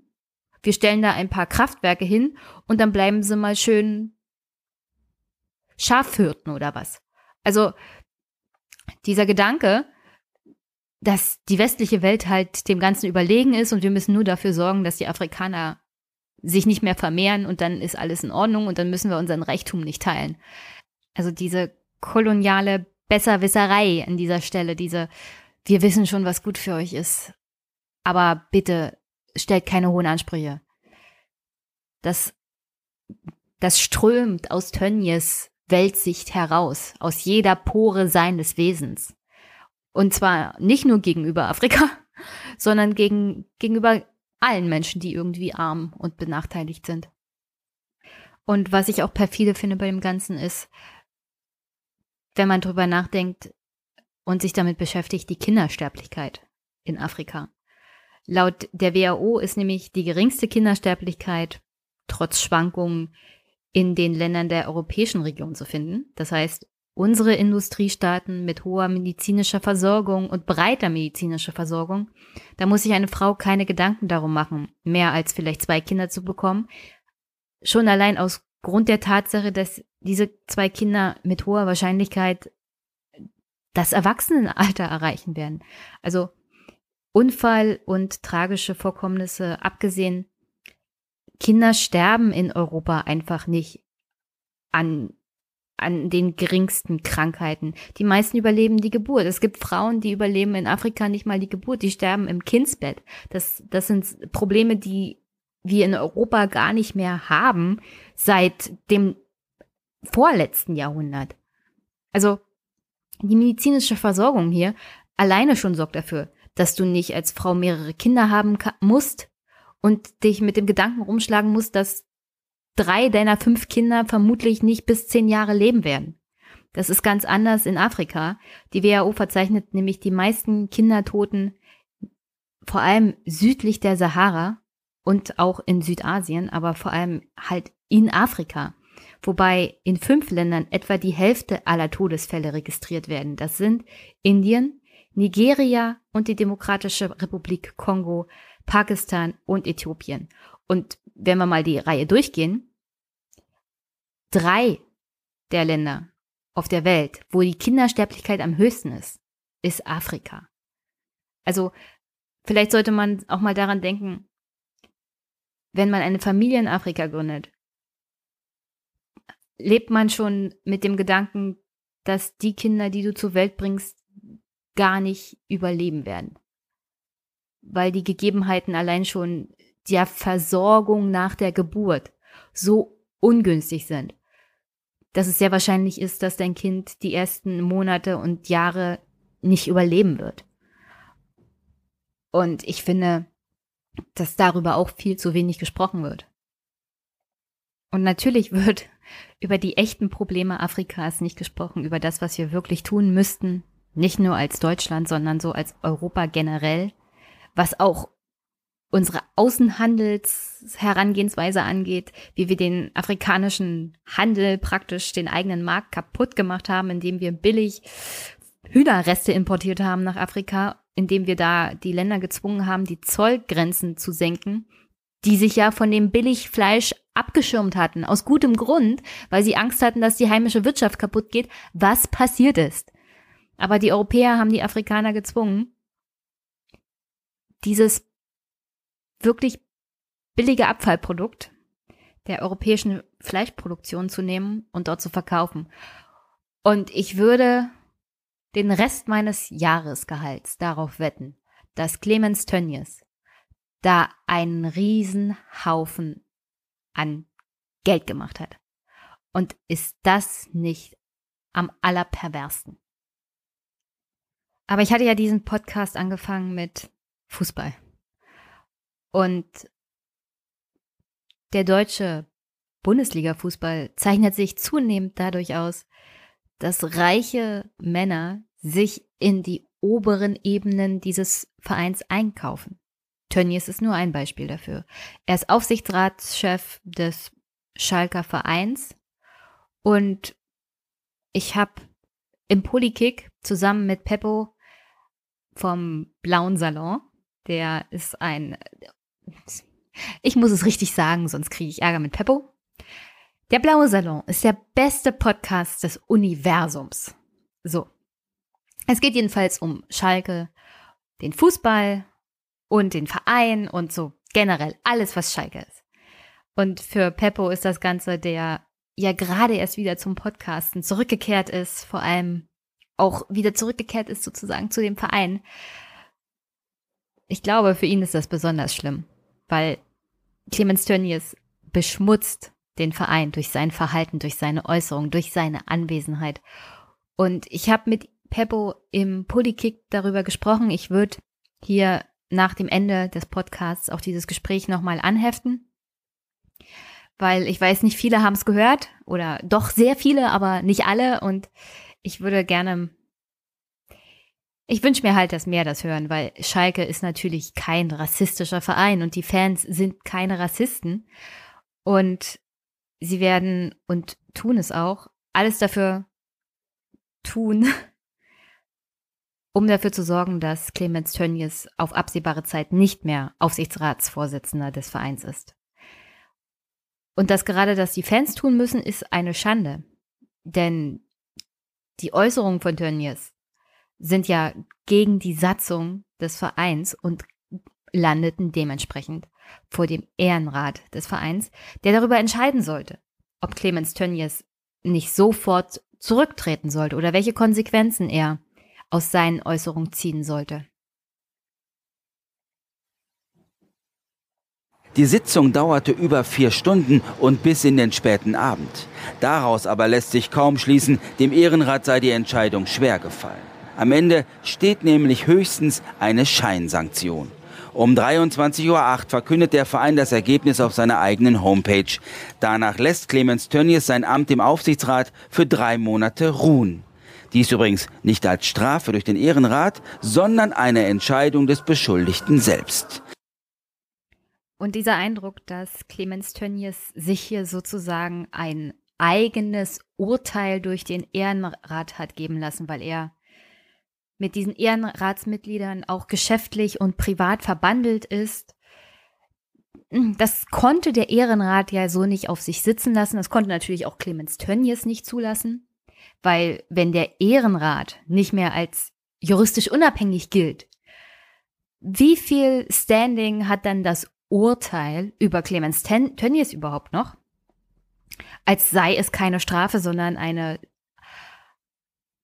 Wir stellen da ein paar Kraftwerke hin und dann bleiben sie mal schön Schafhirten oder was. Also dieser Gedanke, dass die westliche Welt halt dem Ganzen überlegen ist und wir müssen nur dafür sorgen, dass die Afrikaner sich nicht mehr vermehren und dann ist alles in Ordnung und dann müssen wir unseren Reichtum nicht teilen. Also diese koloniale Besserwisserei an dieser Stelle, diese wir wissen schon, was gut für euch ist. Aber bitte stellt keine hohen Ansprüche. Das, das strömt aus Tönnies Weltsicht heraus, aus jeder Pore seines Wesens. Und zwar nicht nur gegenüber Afrika, sondern gegen, gegenüber allen Menschen, die irgendwie arm und benachteiligt sind. Und was ich auch perfide finde bei dem Ganzen ist, wenn man drüber nachdenkt und sich damit beschäftigt, die Kindersterblichkeit in Afrika. Laut der WHO ist nämlich die geringste Kindersterblichkeit trotz Schwankungen in den Ländern der europäischen Region zu finden. Das heißt, unsere Industriestaaten mit hoher medizinischer Versorgung und breiter medizinischer Versorgung, da muss sich eine Frau keine Gedanken darum machen, mehr als vielleicht zwei Kinder zu bekommen. Schon allein aus Grund der Tatsache, dass diese zwei Kinder mit hoher Wahrscheinlichkeit das Erwachsenenalter erreichen werden. Also Unfall und tragische Vorkommnisse abgesehen, Kinder sterben in Europa einfach nicht an, an den geringsten Krankheiten. Die meisten überleben die Geburt. Es gibt Frauen, die überleben in Afrika nicht mal die Geburt, die sterben im Kindsbett. Das, das sind Probleme, die wir in Europa gar nicht mehr haben seit dem vorletzten Jahrhundert. Also die medizinische Versorgung hier alleine schon sorgt dafür, dass du nicht als Frau mehrere Kinder haben musst und dich mit dem Gedanken rumschlagen musst, dass drei deiner fünf Kinder vermutlich nicht bis zehn Jahre leben werden. Das ist ganz anders in Afrika. Die WHO verzeichnet nämlich die meisten Kindertoten vor allem südlich der Sahara und auch in Südasien, aber vor allem halt in Afrika. Wobei in fünf Ländern etwa die Hälfte aller Todesfälle registriert werden. Das sind Indien, Nigeria und die Demokratische Republik Kongo, Pakistan und Äthiopien. Und wenn wir mal die Reihe durchgehen, drei der Länder auf der Welt, wo die Kindersterblichkeit am höchsten ist, ist Afrika. Also vielleicht sollte man auch mal daran denken, wenn man eine Familie in Afrika gründet, lebt man schon mit dem Gedanken, dass die Kinder, die du zur Welt bringst, gar nicht überleben werden. Weil die Gegebenheiten allein schon der Versorgung nach der Geburt so ungünstig sind, dass es sehr wahrscheinlich ist, dass dein Kind die ersten Monate und Jahre nicht überleben wird. Und ich finde, dass darüber auch viel zu wenig gesprochen wird. Und natürlich wird über die echten Probleme Afrikas nicht gesprochen, über das, was wir wirklich tun müssten, nicht nur als Deutschland, sondern so als Europa generell, was auch unsere Außenhandelsherangehensweise angeht, wie wir den afrikanischen Handel praktisch den eigenen Markt kaputt gemacht haben, indem wir billig Hühnerreste importiert haben nach Afrika, indem wir da die Länder gezwungen haben, die Zollgrenzen zu senken, die sich ja von dem Billigfleisch abgeschirmt hatten, aus gutem Grund, weil sie Angst hatten, dass die heimische Wirtschaft kaputt geht, was passiert ist. Aber die Europäer haben die Afrikaner gezwungen, dieses wirklich billige Abfallprodukt der europäischen Fleischproduktion zu nehmen und dort zu verkaufen. Und ich würde den Rest meines Jahresgehalts darauf wetten, dass Clemens Tönnies da einen Riesenhaufen an Geld gemacht hat. Und ist das nicht am allerperversten? Aber ich hatte ja diesen Podcast angefangen mit Fußball. Und der deutsche Bundesliga-Fußball zeichnet sich zunehmend dadurch aus, dass reiche Männer sich in die oberen Ebenen dieses Vereins einkaufen. Tönnies ist nur ein Beispiel dafür. Er ist Aufsichtsratschef des Schalker Vereins und ich habe im Polykick zusammen mit Peppo vom Blauen Salon, der ist ein, ich muss es richtig sagen, sonst kriege ich Ärger mit Peppo. Der Blaue Salon ist der beste Podcast des Universums. So. Es geht jedenfalls um Schalke, den Fußball und den Verein und so generell alles, was Schalke ist. Und für Peppo ist das Ganze, der ja gerade erst wieder zum Podcasten zurückgekehrt ist, vor allem auch wieder zurückgekehrt ist sozusagen zu dem Verein. Ich glaube, für ihn ist das besonders schlimm, weil Clemens Tönnies beschmutzt den Verein durch sein Verhalten, durch seine Äußerung, durch seine Anwesenheit. Und ich habe mit Peppo im Polykick darüber gesprochen. Ich würde hier nach dem Ende des Podcasts auch dieses Gespräch nochmal anheften, weil ich weiß, nicht viele haben es gehört oder doch sehr viele, aber nicht alle. Und ich würde gerne, ich wünsche mir halt, dass mehr das hören, weil Schalke ist natürlich kein rassistischer Verein und die Fans sind keine Rassisten. Und sie werden und tun es auch, alles dafür tun, um dafür zu sorgen, dass Clemens Tönnies auf absehbare Zeit nicht mehr Aufsichtsratsvorsitzender des Vereins ist. Und dass gerade das die Fans tun müssen, ist eine Schande. Denn die Äußerungen von Tönnies sind ja gegen die Satzung des Vereins und landeten dementsprechend vor dem Ehrenrat des Vereins, der darüber entscheiden sollte, ob Clemens Tönnies nicht sofort zurücktreten sollte oder welche Konsequenzen er aus seinen Äußerungen ziehen sollte. Die Sitzung dauerte über vier Stunden und bis in den späten Abend. Daraus aber lässt sich kaum schließen, dem Ehrenrat sei die Entscheidung schwer gefallen. Am Ende steht nämlich höchstens eine Scheinsanktion. Um 23.08 Uhr verkündet der Verein das Ergebnis auf seiner eigenen Homepage. Danach lässt Clemens Tönnies sein Amt im Aufsichtsrat für drei Monate ruhen. Dies übrigens nicht als Strafe durch den Ehrenrat, sondern eine Entscheidung des Beschuldigten selbst. Und dieser Eindruck, dass Clemens Tönnies sich hier sozusagen ein eigenes Urteil durch den Ehrenrat hat geben lassen, weil er mit diesen Ehrenratsmitgliedern auch geschäftlich und privat verbandelt ist. Das konnte der Ehrenrat ja so nicht auf sich sitzen lassen. Das konnte natürlich auch Clemens Tönnies nicht zulassen, weil wenn der Ehrenrat nicht mehr als juristisch unabhängig gilt, wie viel Standing hat dann das Urteil über Clemens Tönnies überhaupt noch? Als sei es keine Strafe, sondern eine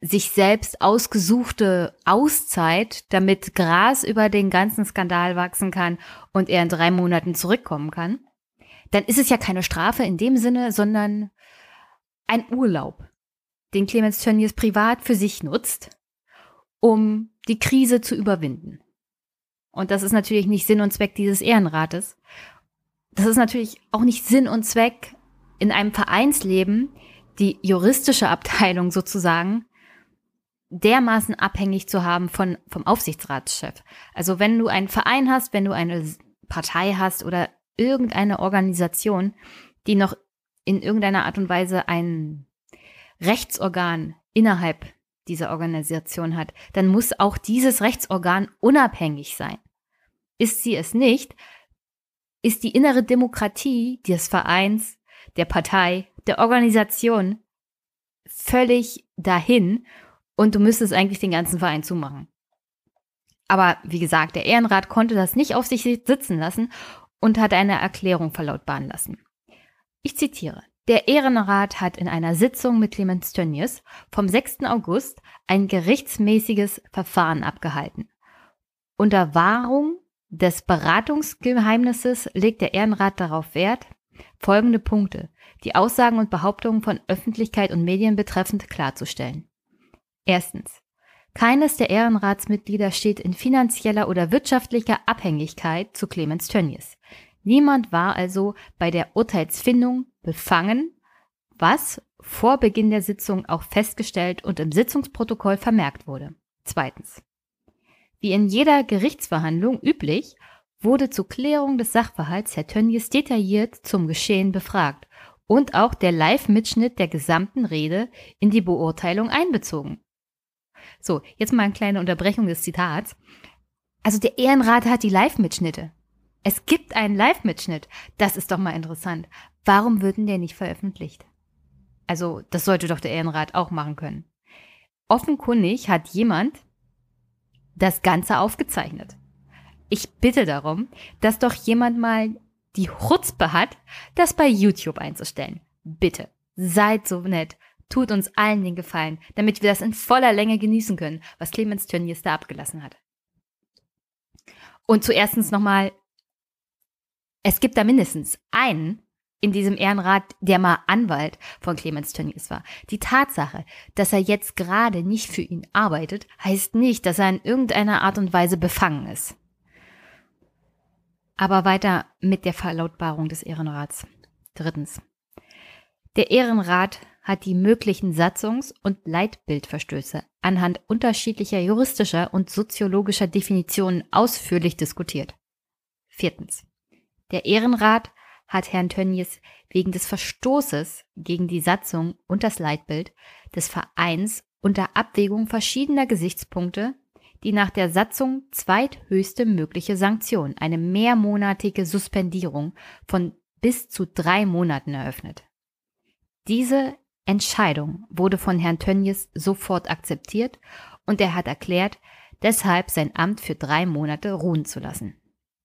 sich selbst ausgesuchte Auszeit, damit Gras über den ganzen Skandal wachsen kann und er in drei Monaten zurückkommen kann, dann ist es ja keine Strafe in dem Sinne, sondern ein Urlaub, den Clemens Tönnies privat für sich nutzt, um die Krise zu überwinden. Und das ist natürlich nicht Sinn und Zweck dieses Ehrenrates. Das ist natürlich auch nicht Sinn und Zweck in einem Vereinsleben, die juristische Abteilung sozusagen dermaßen abhängig zu haben von, vom Aufsichtsratschef. Also wenn du einen Verein hast, wenn du eine Partei hast oder irgendeine Organisation, die noch in irgendeiner Art und Weise ein Rechtsorgan innerhalb dieser Organisation hat, dann muss auch dieses Rechtsorgan unabhängig sein. Ist sie es nicht, ist die innere Demokratie des Vereins, der Partei, der Organisation völlig dahin und du müsstest eigentlich den ganzen Verein zumachen. Aber wie gesagt, der Ehrenrat konnte das nicht auf sich sitzen lassen und hat eine Erklärung verlautbaren lassen. Ich zitiere. Der Ehrenrat hat in einer Sitzung mit Clemens Tönnies vom 6. August ein gerichtsmäßiges Verfahren abgehalten. Unter Wahrung des Beratungsgeheimnisses legt der Ehrenrat darauf Wert, folgende Punkte, die Aussagen und Behauptungen von Öffentlichkeit und Medien betreffend klarzustellen. Erstens. Keines der Ehrenratsmitglieder steht in finanzieller oder wirtschaftlicher Abhängigkeit zu Clemens Tönnies. Niemand war also bei der Urteilsfindung befangen, was vor Beginn der Sitzung auch festgestellt und im Sitzungsprotokoll vermerkt wurde. Zweitens. Wie in jeder Gerichtsverhandlung üblich, wurde zur Klärung des Sachverhalts Herr Tönnies detailliert zum Geschehen befragt und auch der Live-Mitschnitt der gesamten Rede in die Beurteilung einbezogen. So, jetzt mal eine kleine Unterbrechung des Zitats. Also der Ehrenrat hat die Live-Mitschnitte. Es gibt einen Live-Mitschnitt. Das ist doch mal interessant. Warum würden der nicht veröffentlicht? Also, das sollte doch der Ehrenrat auch machen können. Offenkundig hat jemand das Ganze aufgezeichnet. Ich bitte darum, dass doch jemand mal die Chutzpe hat, das bei YouTube einzustellen. Bitte, seid so nett Tut uns allen den Gefallen, damit wir das in voller Länge genießen können, was Clemens Tönnies da abgelassen hat. Und zuerstens nochmal, es gibt da mindestens einen in diesem Ehrenrat, der mal Anwalt von Clemens Tönnies war. Die Tatsache, dass er jetzt gerade nicht für ihn arbeitet, heißt nicht, dass er in irgendeiner Art und Weise befangen ist. Aber weiter mit der Verlautbarung des Ehrenrats. Drittens. Der Ehrenrat hat die möglichen Satzungs- und Leitbildverstöße anhand unterschiedlicher juristischer und soziologischer Definitionen ausführlich diskutiert. Viertens. Der Ehrenrat hat Herrn Tönnies wegen des Verstoßes gegen die Satzung und das Leitbild des Vereins unter Abwägung verschiedener Gesichtspunkte die nach der Satzung zweithöchste mögliche Sanktion, eine mehrmonatige Suspendierung von bis zu drei Monaten eröffnet. Diese Entscheidung wurde von Herrn Tönnies sofort akzeptiert und er hat erklärt, deshalb sein Amt für drei Monate ruhen zu lassen.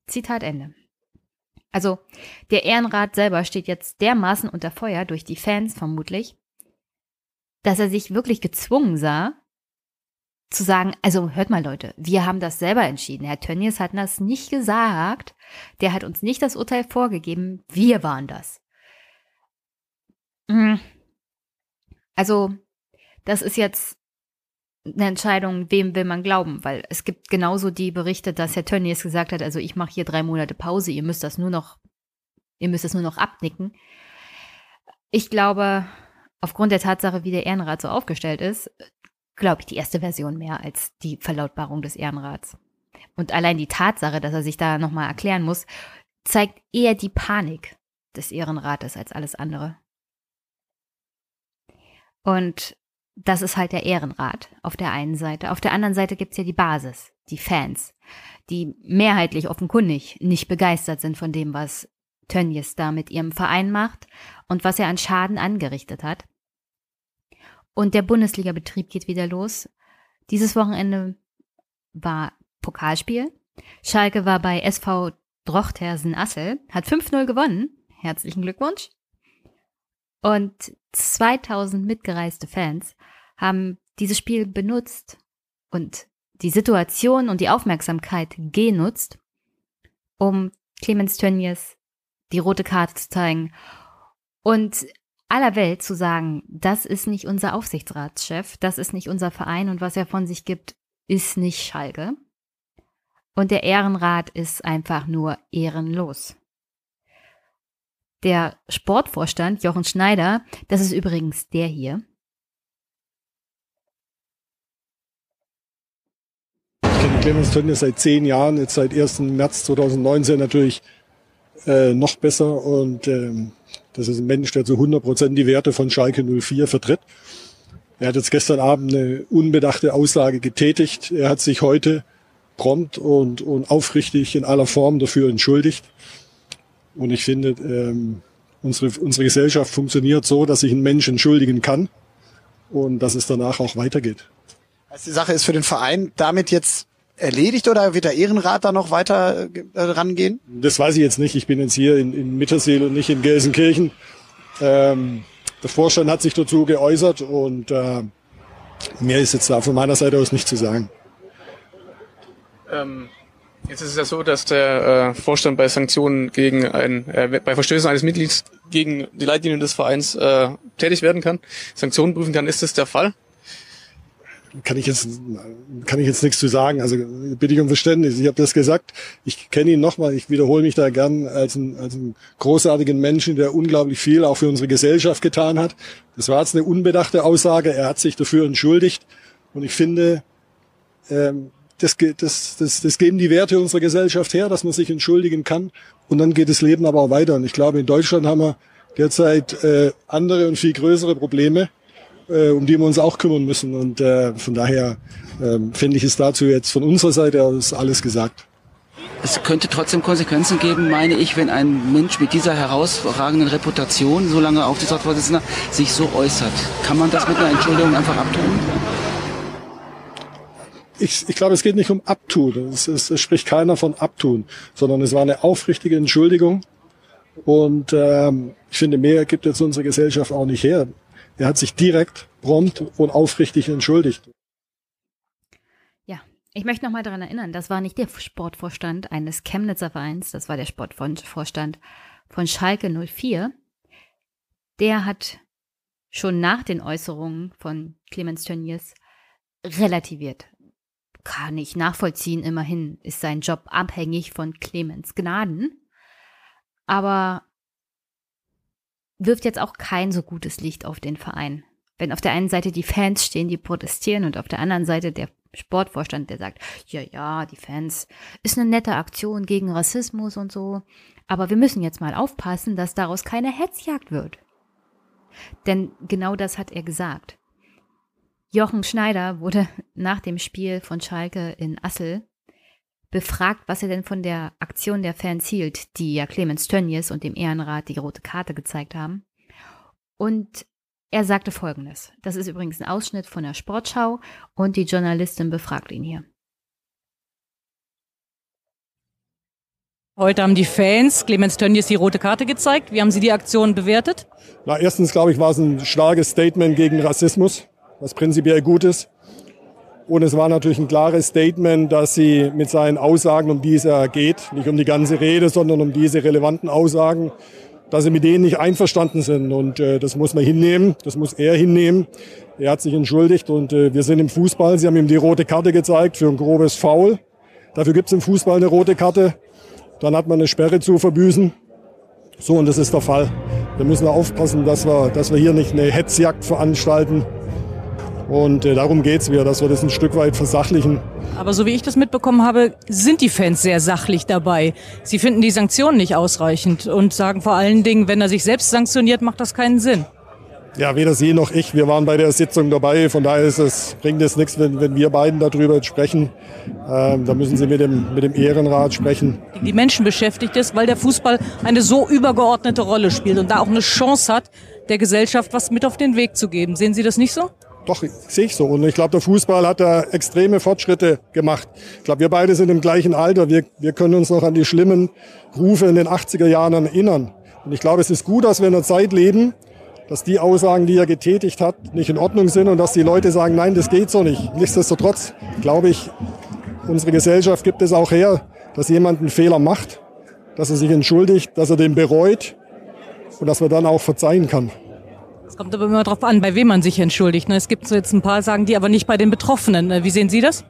Zitat Ende. Also, der Ehrenrat selber steht jetzt dermaßen unter Feuer durch die Fans vermutlich, dass er sich wirklich gezwungen sah, zu sagen, also hört mal Leute, wir haben das selber entschieden. Herr Tönnies hat das nicht gesagt. Der hat uns nicht das Urteil vorgegeben. Wir waren das. Mhm. Also, das ist jetzt eine Entscheidung, wem will man glauben, weil es gibt genauso die Berichte, dass Herr Tönnies gesagt hat, also ich mache hier drei Monate Pause, ihr müsst das nur noch, ihr müsst das nur noch abnicken. Ich glaube, aufgrund der Tatsache, wie der Ehrenrat so aufgestellt ist, glaube ich, die erste Version mehr als die Verlautbarung des Ehrenrats. Und allein die Tatsache, dass er sich da nochmal erklären muss, zeigt eher die Panik des Ehrenrates als alles andere. Und das ist halt der Ehrenrat auf der einen Seite. Auf der anderen Seite gibt's ja die Basis, die Fans, die mehrheitlich offenkundig nicht begeistert sind von dem, was Tönnies da mit ihrem Verein macht und was er an Schaden angerichtet hat. Und der Bundesliga-Betrieb geht wieder los. Dieses Wochenende war Pokalspiel. Schalke war bei SV Drochtersen Assel, hat 5-0 gewonnen. Herzlichen Glückwunsch. Und 2000 mitgereiste Fans haben dieses Spiel benutzt und die Situation und die Aufmerksamkeit genutzt, um Clemens Tönnies die rote Karte zu zeigen und aller Welt zu sagen, das ist nicht unser Aufsichtsratschef, das ist nicht unser Verein und was er von sich gibt, ist nicht Schalke. Und der Ehrenrat ist einfach nur ehrenlos. Der Sportvorstand Jochen Schneider, das ist übrigens der hier. Ich kenne Clemens Tönnies seit zehn Jahren, jetzt seit 1. März 2019 natürlich äh, noch besser und ähm, das ist ein Mensch, der zu 100 Prozent die Werte von Schalke 04 vertritt. Er hat jetzt gestern Abend eine unbedachte Aussage getätigt. Er hat sich heute prompt und, und aufrichtig in aller Form dafür entschuldigt. Und ich finde, ähm, unsere, unsere Gesellschaft funktioniert so, dass sich ein Mensch entschuldigen kann und dass es danach auch weitergeht. Also die Sache ist für den Verein damit jetzt erledigt oder wird der Ehrenrat da noch weiter äh, rangehen? Das weiß ich jetzt nicht. Ich bin jetzt hier in, in Mittersil und nicht in Gelsenkirchen. Ähm, der Vorstand hat sich dazu geäußert und äh, mehr ist jetzt da von meiner Seite aus nicht zu sagen. Ähm, Jetzt ist es ja so, dass der äh, Vorstand bei Sanktionen gegen ein, äh, bei Verstößen eines Mitglieds gegen die Leitlinien des Vereins äh, tätig werden kann, Sanktionen prüfen kann. Ist das der Fall? Kann ich jetzt kann ich jetzt nichts zu sagen. Also bitte ich um Verständnis. Ich habe das gesagt. Ich kenne ihn nochmal. Ich wiederhole mich da gern als einen, als einen großartigen Menschen, der unglaublich viel auch für unsere Gesellschaft getan hat. Das war jetzt eine unbedachte Aussage. Er hat sich dafür entschuldigt. Und ich finde, ähm, das, das, das, das geben die Werte unserer Gesellschaft her, dass man sich entschuldigen kann. Und dann geht das Leben aber auch weiter. Und ich glaube, in Deutschland haben wir derzeit äh, andere und viel größere Probleme, äh, um die wir uns auch kümmern müssen. Und äh, von daher äh, finde ich es dazu jetzt von unserer Seite aus alles gesagt. Es könnte trotzdem Konsequenzen geben, meine ich, wenn ein Mensch mit dieser herausragenden Reputation, so lange Aufsichtsratsvorsitzender, sich so äußert. Kann man das mit einer Entschuldigung einfach abtun? Ich, ich glaube, es geht nicht um Abtun. Es, es, es spricht keiner von Abtun, sondern es war eine aufrichtige Entschuldigung. Und ähm, ich finde, mehr gibt jetzt unsere Gesellschaft auch nicht her. Er hat sich direkt, prompt und aufrichtig entschuldigt. Ja, ich möchte noch mal daran erinnern, das war nicht der Sportvorstand eines Chemnitzer Vereins, das war der Sportvorstand von Schalke 04. Der hat schon nach den Äußerungen von Clemens Tönnies relativiert kann ich nachvollziehen, immerhin ist sein Job abhängig von Clemens Gnaden. Aber wirft jetzt auch kein so gutes Licht auf den Verein. Wenn auf der einen Seite die Fans stehen, die protestieren und auf der anderen Seite der Sportvorstand, der sagt, ja, ja, die Fans ist eine nette Aktion gegen Rassismus und so, aber wir müssen jetzt mal aufpassen, dass daraus keine Hetzjagd wird. Denn genau das hat er gesagt. Jochen Schneider wurde nach dem Spiel von Schalke in Assel befragt, was er denn von der Aktion der Fans hielt, die ja Clemens Tönnies und dem Ehrenrat die rote Karte gezeigt haben. Und er sagte Folgendes. Das ist übrigens ein Ausschnitt von der Sportschau und die Journalistin befragt ihn hier. Heute haben die Fans Clemens Tönnies die rote Karte gezeigt. Wie haben Sie die Aktion bewertet? Na, erstens glaube ich, war es ein starkes Statement gegen Rassismus was prinzipiell gut ist. Und es war natürlich ein klares Statement, dass sie mit seinen Aussagen, um die es ja geht, nicht um die ganze Rede, sondern um diese relevanten Aussagen, dass sie mit denen nicht einverstanden sind. Und äh, das muss man hinnehmen, das muss er hinnehmen. Er hat sich entschuldigt und äh, wir sind im Fußball. Sie haben ihm die rote Karte gezeigt für ein grobes Foul. Dafür gibt es im Fußball eine rote Karte. Dann hat man eine Sperre zu verbüßen. So, und das ist der Fall. Wir müssen aufpassen, dass wir, dass wir hier nicht eine Hetzjagd veranstalten, und äh, darum geht's wieder, dass wir das ein Stück weit versachlichen. Aber so wie ich das mitbekommen habe, sind die Fans sehr sachlich dabei. Sie finden die Sanktionen nicht ausreichend und sagen vor allen Dingen, wenn er sich selbst sanktioniert, macht das keinen Sinn. Ja, weder Sie noch ich, wir waren bei der Sitzung dabei. Von daher ist es, bringt es nichts, wenn, wenn wir beiden darüber sprechen. Ähm, da müssen Sie mit dem, mit dem Ehrenrat sprechen. Die Menschen beschäftigt ist, weil der Fußball eine so übergeordnete Rolle spielt und da auch eine Chance hat, der Gesellschaft was mit auf den Weg zu geben. Sehen Sie das nicht so? Doch, sehe ich so. Und ich glaube, der Fußball hat da extreme Fortschritte gemacht. Ich glaube, wir beide sind im gleichen Alter. Wir, wir können uns noch an die schlimmen Rufe in den 80er Jahren erinnern. Und ich glaube, es ist gut, dass wir in einer Zeit leben, dass die Aussagen, die er getätigt hat, nicht in Ordnung sind und dass die Leute sagen, nein, das geht so nicht. Nichtsdestotrotz glaube ich, unsere Gesellschaft gibt es auch her, dass jemand einen Fehler macht, dass er sich entschuldigt, dass er den bereut und dass man dann auch verzeihen kann. Es kommt aber immer darauf an, bei wem man sich entschuldigt. Ne? Es gibt so jetzt ein paar, sagen die, aber nicht bei den Betroffenen. Äh, wie sehen Sie das?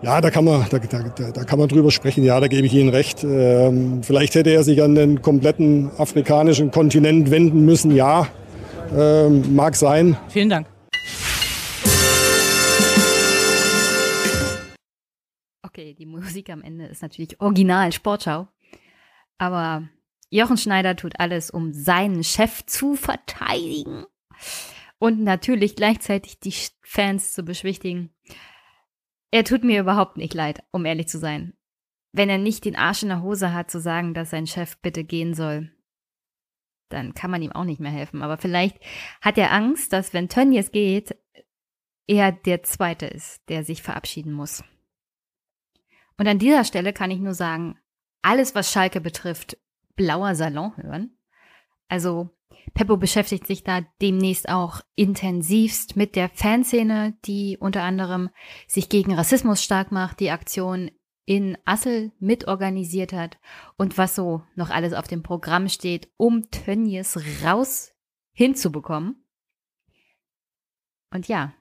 Ja, da kann man, da, da, da kann man drüber sprechen. Ja, da gebe ich Ihnen recht. Ähm, vielleicht hätte er sich an den kompletten afrikanischen Kontinent wenden müssen. Ja, ähm, mag sein. Vielen Dank. Okay, die Musik am Ende ist natürlich original Sportschau. Aber Jochen Schneider tut alles, um seinen Chef zu verteidigen und natürlich gleichzeitig die Fans zu beschwichtigen. Er tut mir überhaupt nicht leid, um ehrlich zu sein. Wenn er nicht den Arsch in der Hose hat, zu sagen, dass sein Chef bitte gehen soll, dann kann man ihm auch nicht mehr helfen. Aber vielleicht hat er Angst, dass wenn Tönnies geht, er der Zweite ist, der sich verabschieden muss. Und an dieser Stelle kann ich nur sagen, alles, was Schalke betrifft, blauer Salon hören. Also Peppo beschäftigt sich da demnächst auch intensivst mit der Fanszene, die unter anderem sich gegen Rassismus stark macht, die Aktion in Assel mitorganisiert hat und was so noch alles auf dem Programm steht, um Tönnies raus hinzubekommen. Und ja,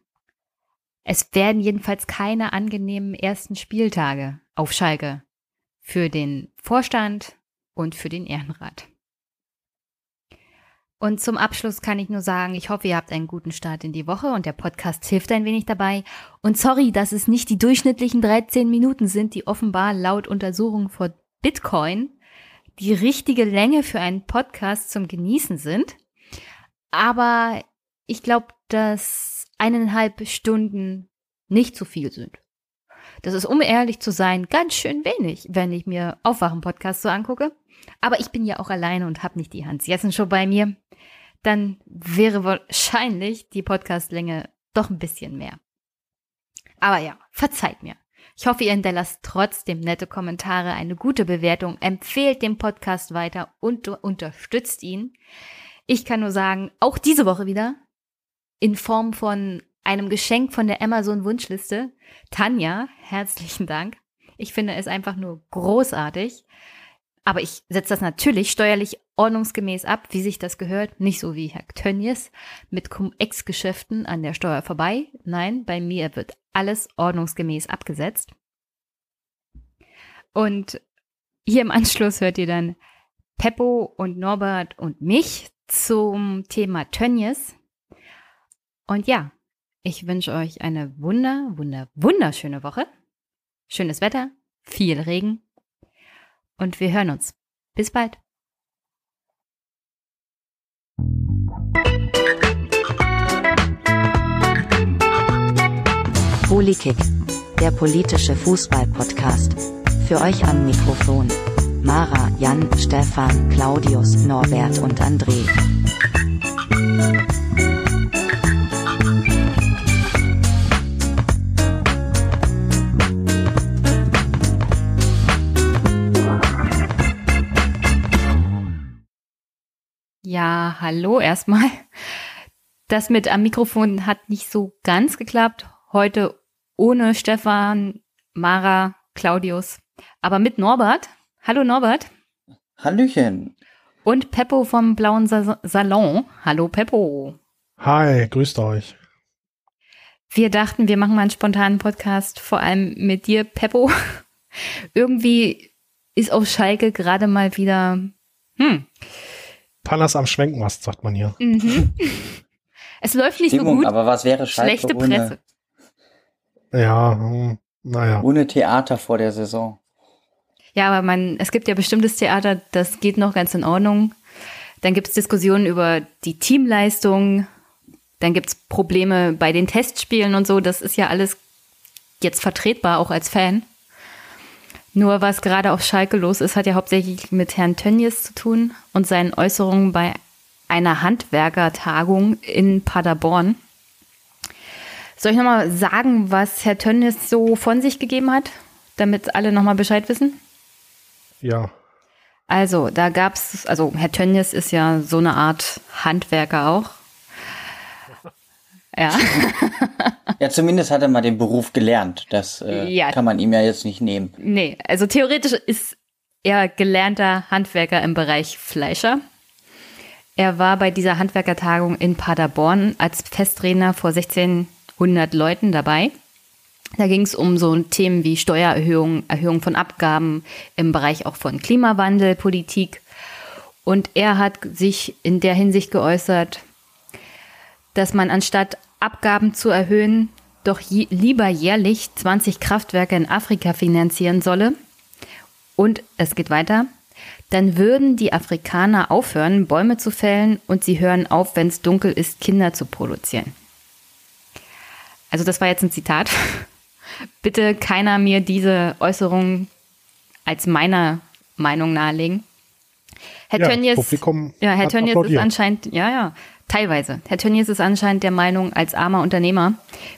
es werden jedenfalls keine angenehmen ersten Spieltage auf Schalke für den Vorstand, und für den Ehrenrat. Und zum Abschluss kann ich nur sagen, ich hoffe, ihr habt einen guten Start in die Woche und der Podcast hilft ein wenig dabei. Und sorry, dass es nicht die durchschnittlichen 13 Minuten sind, die offenbar laut Untersuchung von Bitcoin die richtige Länge für einen Podcast zum Genießen sind. Aber ich glaube, dass eineinhalb Stunden nicht zu viel sind. Das ist, um ehrlich zu sein, ganz schön wenig, wenn ich mir Aufwachen-Podcast so angucke. Aber ich bin ja auch alleine und habe nicht die Hans Jessen schon bei mir. Dann wäre wahrscheinlich die Podcastlänge doch ein bisschen mehr. Aber ja, verzeiht mir. Ich hoffe, ihr hinterlasst trotzdem nette Kommentare, eine gute Bewertung, empfehlt den Podcast weiter und unterstützt ihn. Ich kann nur sagen, auch diese Woche wieder in Form von einem Geschenk von der Amazon Wunschliste. Tanja, herzlichen Dank. Ich finde es einfach nur großartig. Aber ich setze das natürlich steuerlich ordnungsgemäß ab, wie sich das gehört. Nicht so wie Herr Tönnies mit Cum-Ex-Geschäften an der Steuer vorbei. Nein, bei mir wird alles ordnungsgemäß abgesetzt. Und hier im Anschluss hört ihr dann Peppo und Norbert und mich zum Thema Tönnies. Und ja, ich wünsche euch eine wunder, wunder, wunderschöne Woche. Schönes Wetter, viel Regen und wir hören uns. Bis bald. Polikick, der politische Fußball-Podcast. Für euch am Mikrofon. Mara, Jan, Stefan, Claudius, Norbert und André. Ja, hallo erstmal. Das mit am Mikrofon hat nicht so ganz geklappt. Heute ohne Stefan, Mara, Claudius, aber mit Norbert. Hallo Norbert. Hallöchen. Und Peppo vom Blauen Sa Salon. Hallo Peppo. Hi, grüßt euch. Wir dachten, wir machen mal einen spontanen Podcast, vor allem mit dir, Peppo. Irgendwie ist auf Schalke gerade mal wieder, hm. Panas am Schwenkmast, sagt man hier. Mhm. Es läuft nicht Stimmung, so gut. aber was wäre Schalke Schlechte ohne, Presse. Ja, hm, naja. ohne Theater vor der Saison? Ja, aber man, es gibt ja bestimmtes Theater, das geht noch ganz in Ordnung. Dann gibt es Diskussionen über die Teamleistung. Dann gibt es Probleme bei den Testspielen und so. Das ist ja alles jetzt vertretbar, auch als Fan. Nur was gerade auf Schalke los ist, hat ja hauptsächlich mit Herrn Tönnies zu tun und seinen Äußerungen bei einer Handwerkertagung in Paderborn. Soll ich nochmal sagen, was Herr Tönnies so von sich gegeben hat, damit alle nochmal Bescheid wissen? Ja. Also, da gab es, also Herr Tönnies ist ja so eine Art Handwerker auch. Ja. Ja, zumindest hat er mal den Beruf gelernt. Das äh, Ja. kann man ihm ja jetzt nicht nehmen. Nee, also theoretisch ist er gelernter Handwerker im Bereich Fleischer. Er war bei dieser Handwerkertagung in Paderborn als Festredner vor 1600 Leuten dabei. Da ging es um so Themen wie Steuererhöhung, Erhöhung von Abgaben im Bereich auch von Klimawandel, Politik. Und er hat sich in der Hinsicht geäußert, dass man anstatt Abgaben zu erhöhen, doch je, lieber jährlich 20 Kraftwerke in Afrika finanzieren solle. Und es geht weiter. Dann würden die Afrikaner aufhören, Bäume zu fällen und sie hören auf, wenn es dunkel ist, Kinder zu produzieren. Also das war jetzt ein Zitat. Bitte keiner mir diese Äußerung als meiner Meinung nahelegen. Herr Ja, Tönnies, ja, Herr Tönnies ist anscheinend, ja, ja, teilweise. Herr Tönnies ist anscheinend der Meinung, als armer Unternehmer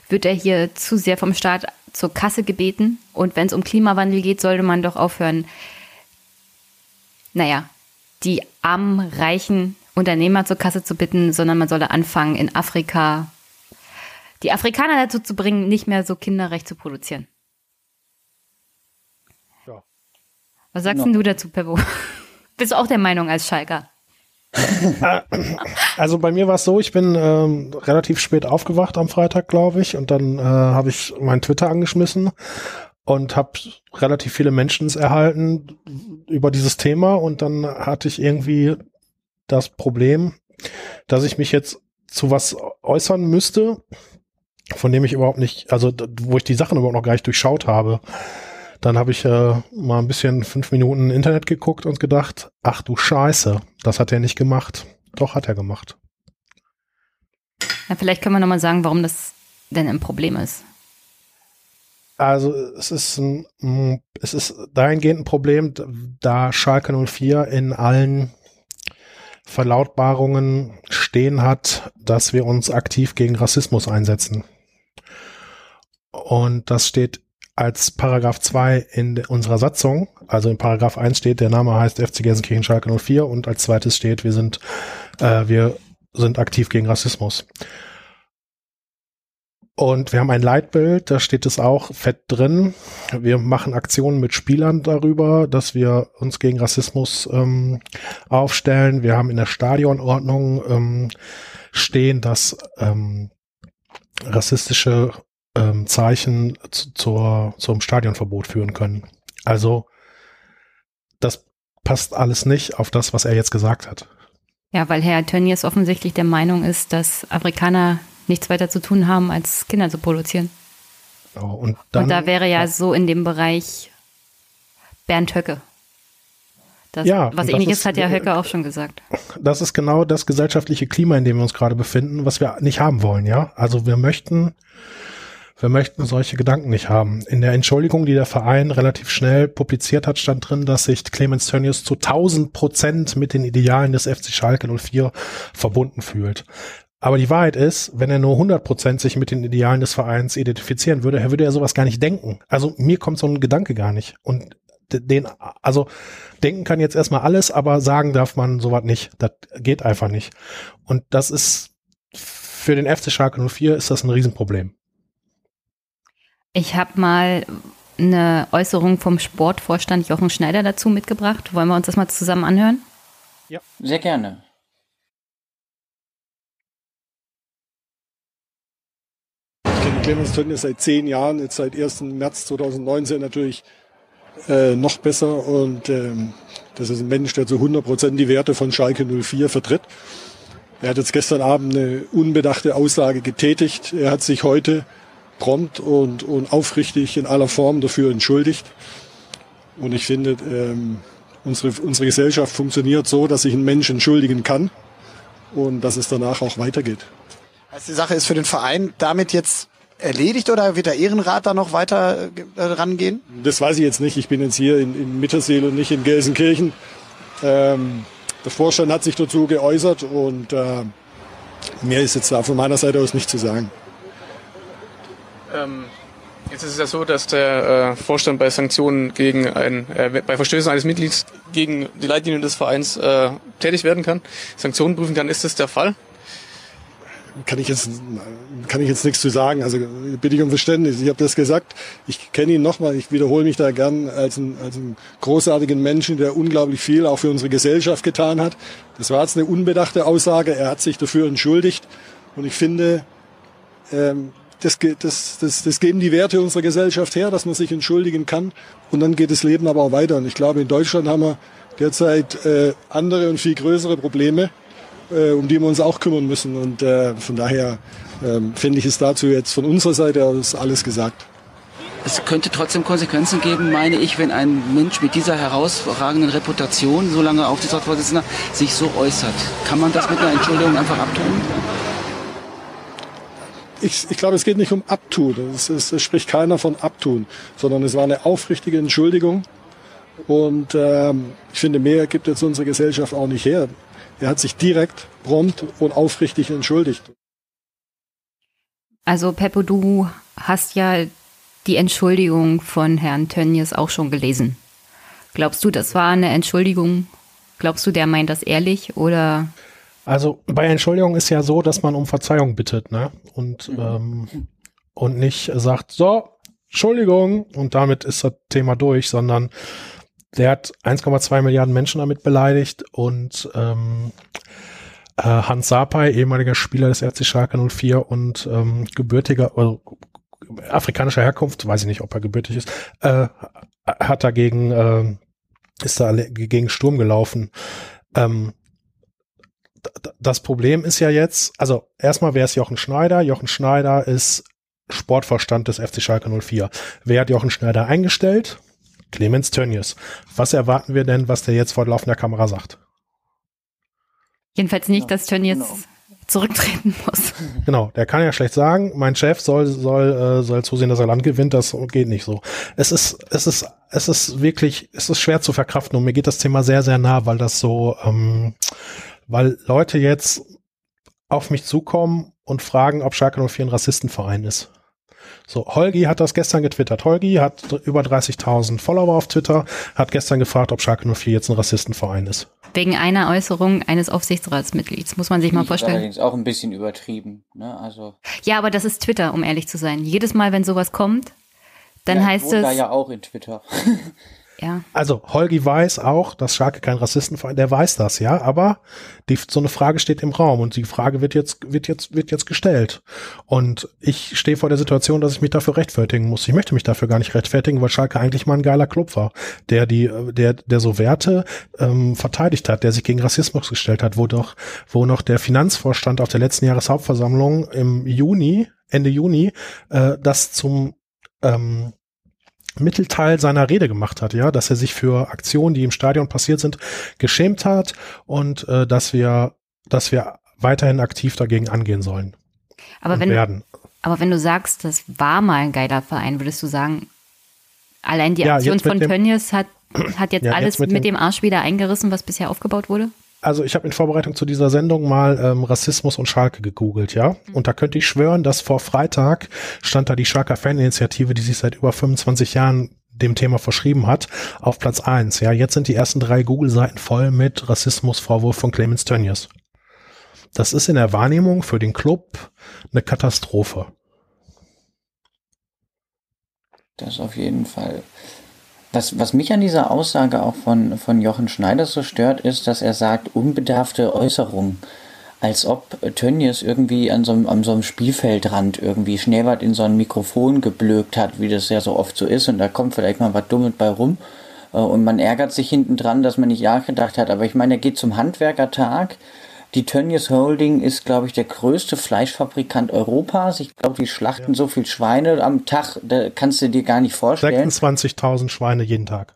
wird er hier zu sehr vom Staat zur Kasse gebeten. Und wenn es um Klimawandel geht, sollte man doch aufhören, naja, die armen, reichen Unternehmer zur Kasse zu bitten, sondern man solle anfangen, in Afrika die Afrikaner dazu zu bringen, nicht mehr so kinderrecht zu produzieren. Ja. Was sagst Ja. denn du dazu, Peppo? Bist du auch der Meinung als Schalker? Also bei mir war es so, ich bin ähm, relativ spät aufgewacht am Freitag, glaube ich, und dann äh, habe ich mein Twitter angeschmissen und habe relativ viele Mentions erhalten über dieses Thema und dann hatte ich irgendwie das Problem, dass ich mich jetzt zu was äußern müsste, von dem ich überhaupt nicht, also wo ich die Sachen überhaupt noch gar nicht durchschaut habe. Dann habe ich äh, mal ein bisschen fünf Minuten Internet geguckt und gedacht, ach du Scheiße, das hat er nicht gemacht. Doch, hat er gemacht. Ja, vielleicht können wir nochmal sagen, warum das denn ein Problem ist. Also es ist ein, mm, es ist dahingehend ein Problem, da Schalke 04 in allen Verlautbarungen stehen hat, dass wir uns aktiv gegen Rassismus einsetzen. Und das steht als Paragraph 2 in unserer Satzung. Also in Paragraph 1 steht, der Name heißt FC Gelsenkirchen Schalke 04 und als zweites steht, wir sind, äh, wir sind aktiv gegen Rassismus. Und wir haben ein Leitbild, da steht es auch fett drin. Wir machen Aktionen mit Spielern darüber, dass wir uns gegen Rassismus ähm, aufstellen. Wir haben in der Stadionordnung ähm, stehen, dass ähm, rassistische ähm, Zeichen zu, zur, zum Stadionverbot führen können. Also das passt alles nicht auf das, was er jetzt gesagt hat. Ja, weil Herr Tönnies offensichtlich der Meinung ist, dass Afrikaner nichts weiter zu tun haben, als Kinder zu produzieren. Ja, und, dann, Und da wäre ja so in dem Bereich Bernd Höcke. Das, Ja, was ähnliches ist- hat ja Höcke auch schon gesagt. das ist genau das gesellschaftliche Klima, in dem wir uns gerade befinden, was wir nicht haben wollen, ja. Also wir möchten, wir möchten solche Gedanken nicht haben. In der Entschuldigung, die der Verein relativ schnell publiziert hat, stand drin, dass sich Clemens Tönnies zu 1000 Prozent mit den Idealen des FC Schalke 04 verbunden fühlt. Aber die Wahrheit ist, wenn er nur 100 Prozent sich mit den Idealen des Vereins identifizieren würde, würde er sowas gar nicht denken. Also mir kommt so ein Gedanke gar nicht. Und den, also denken kann jetzt erstmal alles, aber sagen darf man sowas nicht. Das geht einfach nicht. Und das ist für den FC Schalke 04 ist das ein Riesenproblem. Ich habe mal eine Äußerung vom Sportvorstand Jochen Schneider dazu mitgebracht. Wollen wir uns das mal zusammen anhören? Ja. Sehr gerne. Ich kenne Clemens Tönnies seit zehn Jahren, jetzt seit 1. März 2019 natürlich äh, noch besser und ähm, das ist ein Mensch, der zu 100 Prozent die Werte von Schalke 04 vertritt. Er hat jetzt gestern Abend eine unbedachte Aussage getätigt. Er hat sich heute prompt und, und aufrichtig in aller Form dafür entschuldigt. Und ich finde, ähm, unsere, unsere Gesellschaft funktioniert so, dass sich ein Mensch entschuldigen kann und dass es danach auch weitergeht. Also die Sache ist für den Verein damit jetzt erledigt oder wird der Ehrenrat da noch weiter äh, rangehen? Das weiß ich jetzt nicht. Ich bin jetzt hier in, in Mitterseel und nicht in Gelsenkirchen. Ähm, der Vorstand hat sich dazu geäußert und äh, mehr ist jetzt da von meiner Seite aus nicht zu sagen. Ähm, jetzt ist es ja so, dass der äh, Vorstand bei Sanktionen gegen ein, äh, bei Verstößen eines Mitglieds gegen die Leitlinien des Vereins äh, tätig werden kann, Sanktionen prüfen kann. Ist das der Fall? kann ich jetzt kann ich jetzt nichts zu sagen. Also bitte ich um Verständnis. Ich habe das gesagt. Ich kenne ihn nochmal. Ich wiederhole mich da gern als einen, als einen großartigen Menschen, der unglaublich viel auch für unsere Gesellschaft getan hat. Das war jetzt eine unbedachte Aussage. Er hat sich dafür entschuldigt. Und ich finde, ähm, das, das, das, das geben die Werte unserer Gesellschaft her, dass man sich entschuldigen kann. Und dann geht das Leben aber auch weiter. Und ich glaube, in Deutschland haben wir derzeit äh, andere und viel größere Probleme äh, um die wir uns auch kümmern müssen. Und äh, von daher ähm, finde ich es dazu jetzt von unserer Seite aus alles gesagt. Es könnte trotzdem Konsequenzen geben, meine ich, wenn ein Mensch mit dieser herausragenden Reputation, so lange Aufsichtsratsvorsitzender, sich so äußert. Kann man das mit einer Entschuldigung einfach abtun? Ich, ich glaube, es geht nicht um Abtun. Es, es, es, spricht keiner von Abtun, sondern es war eine aufrichtige Entschuldigung. Und ähm, ich finde, mehr gibt jetzt unsere Gesellschaft auch nicht her. Er hat sich direkt, prompt und aufrichtig entschuldigt. Also Peppo, du hast ja die Entschuldigung von Herrn Tönnies auch schon gelesen. Glaubst du, das war eine Entschuldigung? Glaubst du, der meint das ehrlich oder? Also bei Entschuldigung ist ja so, dass man um Verzeihung bittet, ne? Und, mhm. ähm, und nicht sagt, so, Entschuldigung, und damit ist das Thema durch, sondern der hat 1,2 Milliarden Menschen damit beleidigt und ähm, äh, Hans Sapai, ehemaliger Spieler des RC Schalke 04 und ähm, gebürtiger, also afrikanischer Herkunft, weiß ich nicht, ob er gebürtig ist, äh, hat dagegen, äh, ist da gegen Sturm gelaufen. Ähm, das Problem ist ja jetzt, also erstmal wäre es Jochen Schneider. Jochen Schneider ist Sportvorstand des FC Schalke 04. Wer hat Jochen Schneider eingestellt? Clemens Tönnies. Was erwarten wir denn, was der jetzt vor laufender Kamera sagt? Jedenfalls nicht, dass Tönnies genau. zurücktreten muss. Genau, der kann ja schlecht sagen, mein Chef soll, soll, äh, soll zusehen, dass er Land gewinnt, das geht nicht so. Es ist, es ist, es ist wirklich, es ist schwer zu verkraften und mir geht das Thema sehr, sehr nah, weil das so, ähm, weil Leute jetzt auf mich zukommen und fragen, ob Schalke 04 ein Rassistenverein ist. So, Holgi hat das gestern getwittert. Holgi hat über 30.000 Follower auf Twitter, hat gestern gefragt, ob Schalke 04 jetzt ein Rassistenverein ist. Wegen einer Äußerung eines Aufsichtsratsmitglieds, muss man sich mal vorstellen. Allerdings auch ein bisschen übertrieben, ne? Also. Ja, aber das ist Twitter, um ehrlich zu sein. Jedes Mal, wenn sowas kommt, dann ja, heißt es. da ja auch in Twitter. Ja. Also Holgi weiß auch, dass Schalke kein Rassistenverein, der weiß das, ja, aber die, so eine Frage steht im Raum und die Frage wird jetzt, wird jetzt, wird jetzt gestellt. Und ich stehe vor der Situation, dass ich mich dafür rechtfertigen muss. Ich möchte mich dafür gar nicht rechtfertigen, weil Schalke eigentlich mal ein geiler Club war, der die, der, der so Werte ähm, verteidigt hat, der sich gegen Rassismus gestellt hat, wo doch, wo noch der Finanzvorstand auf der letzten Jahreshauptversammlung im Juni, Ende Juni, äh, das zum ähm, Mittelteil seiner Rede gemacht hat, ja, dass er sich für Aktionen, die im Stadion passiert sind, geschämt hat und äh, dass wir, dass wir weiterhin aktiv dagegen angehen sollen. Aber wenn, werden. aber wenn du sagst, das war mal ein geiler Verein, würdest du sagen, allein die Aktion ja, von Tönnies hat, hat jetzt ja, alles jetzt mit, mit dem Arsch wieder eingerissen, was bisher aufgebaut wurde? Also ich habe in Vorbereitung zu dieser Sendung mal ähm, Rassismus und Schalke gegoogelt, ja. Mhm. Und da könnte ich schwören, dass vor Freitag stand da die Schalker Faninitiative, die sich seit über 25 Jahren dem Thema verschrieben hat, auf Platz eins. Ja, jetzt sind die ersten drei Google-Seiten voll mit Rassismusvorwurf von Clemens Tönnies. Das ist in der Wahrnehmung für den Club eine Katastrophe. Das auf jeden Fall. Was, was mich an dieser Aussage auch von, von Jochen Schneider so stört, ist, dass er sagt, unbedarfte Äußerungen. Als ob Tönnies irgendwie an so, einem, an so einem Spielfeldrand irgendwie Schneewart in so ein Mikrofon geblökt hat, wie das ja so oft so ist, und da kommt vielleicht mal was Dummes bei rum. Äh, und man ärgert sich hinten dran, dass man nicht nachgedacht hat. Aber ich meine, er geht zum Handwerkertag. Die Tönnies Holding ist, glaube ich, der größte Fleischfabrikant Europas. Ich glaube, die schlachten ja. so viel Schweine am Tag, da kannst du dir gar nicht vorstellen. 26.000 Schweine jeden Tag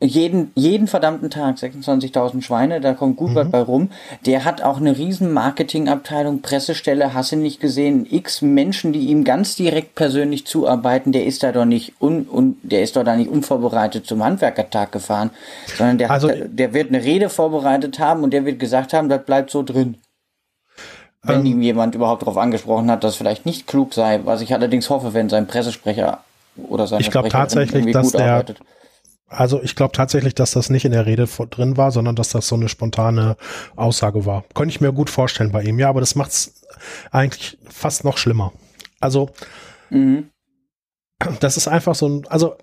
jeden, jeden verdammten Tag 26.000 Schweine, da kommt gut mhm. was bei rum. Der hat auch eine riesen Marketingabteilung, Pressestelle, hast du nicht gesehen, x Menschen, die ihm ganz direkt persönlich zuarbeiten, der ist da doch nicht un, un, der ist doch da nicht unvorbereitet zum Handwerkertag gefahren, sondern der, also, hat, der wird eine Rede vorbereitet haben und der wird gesagt haben, das bleibt so drin. Wenn ähm, ihm jemand überhaupt darauf angesprochen hat, dass vielleicht nicht klug sei, was ich allerdings hoffe, wenn sein Pressesprecher oder sein Ich glaube tatsächlich, dass der, arbeitet also ich glaube tatsächlich, dass das nicht in der Rede drin war, sondern dass das so eine spontane Aussage war. Könnte ich mir gut vorstellen bei ihm, ja, aber das macht es eigentlich fast noch schlimmer. Also mhm. das ist einfach so ein, also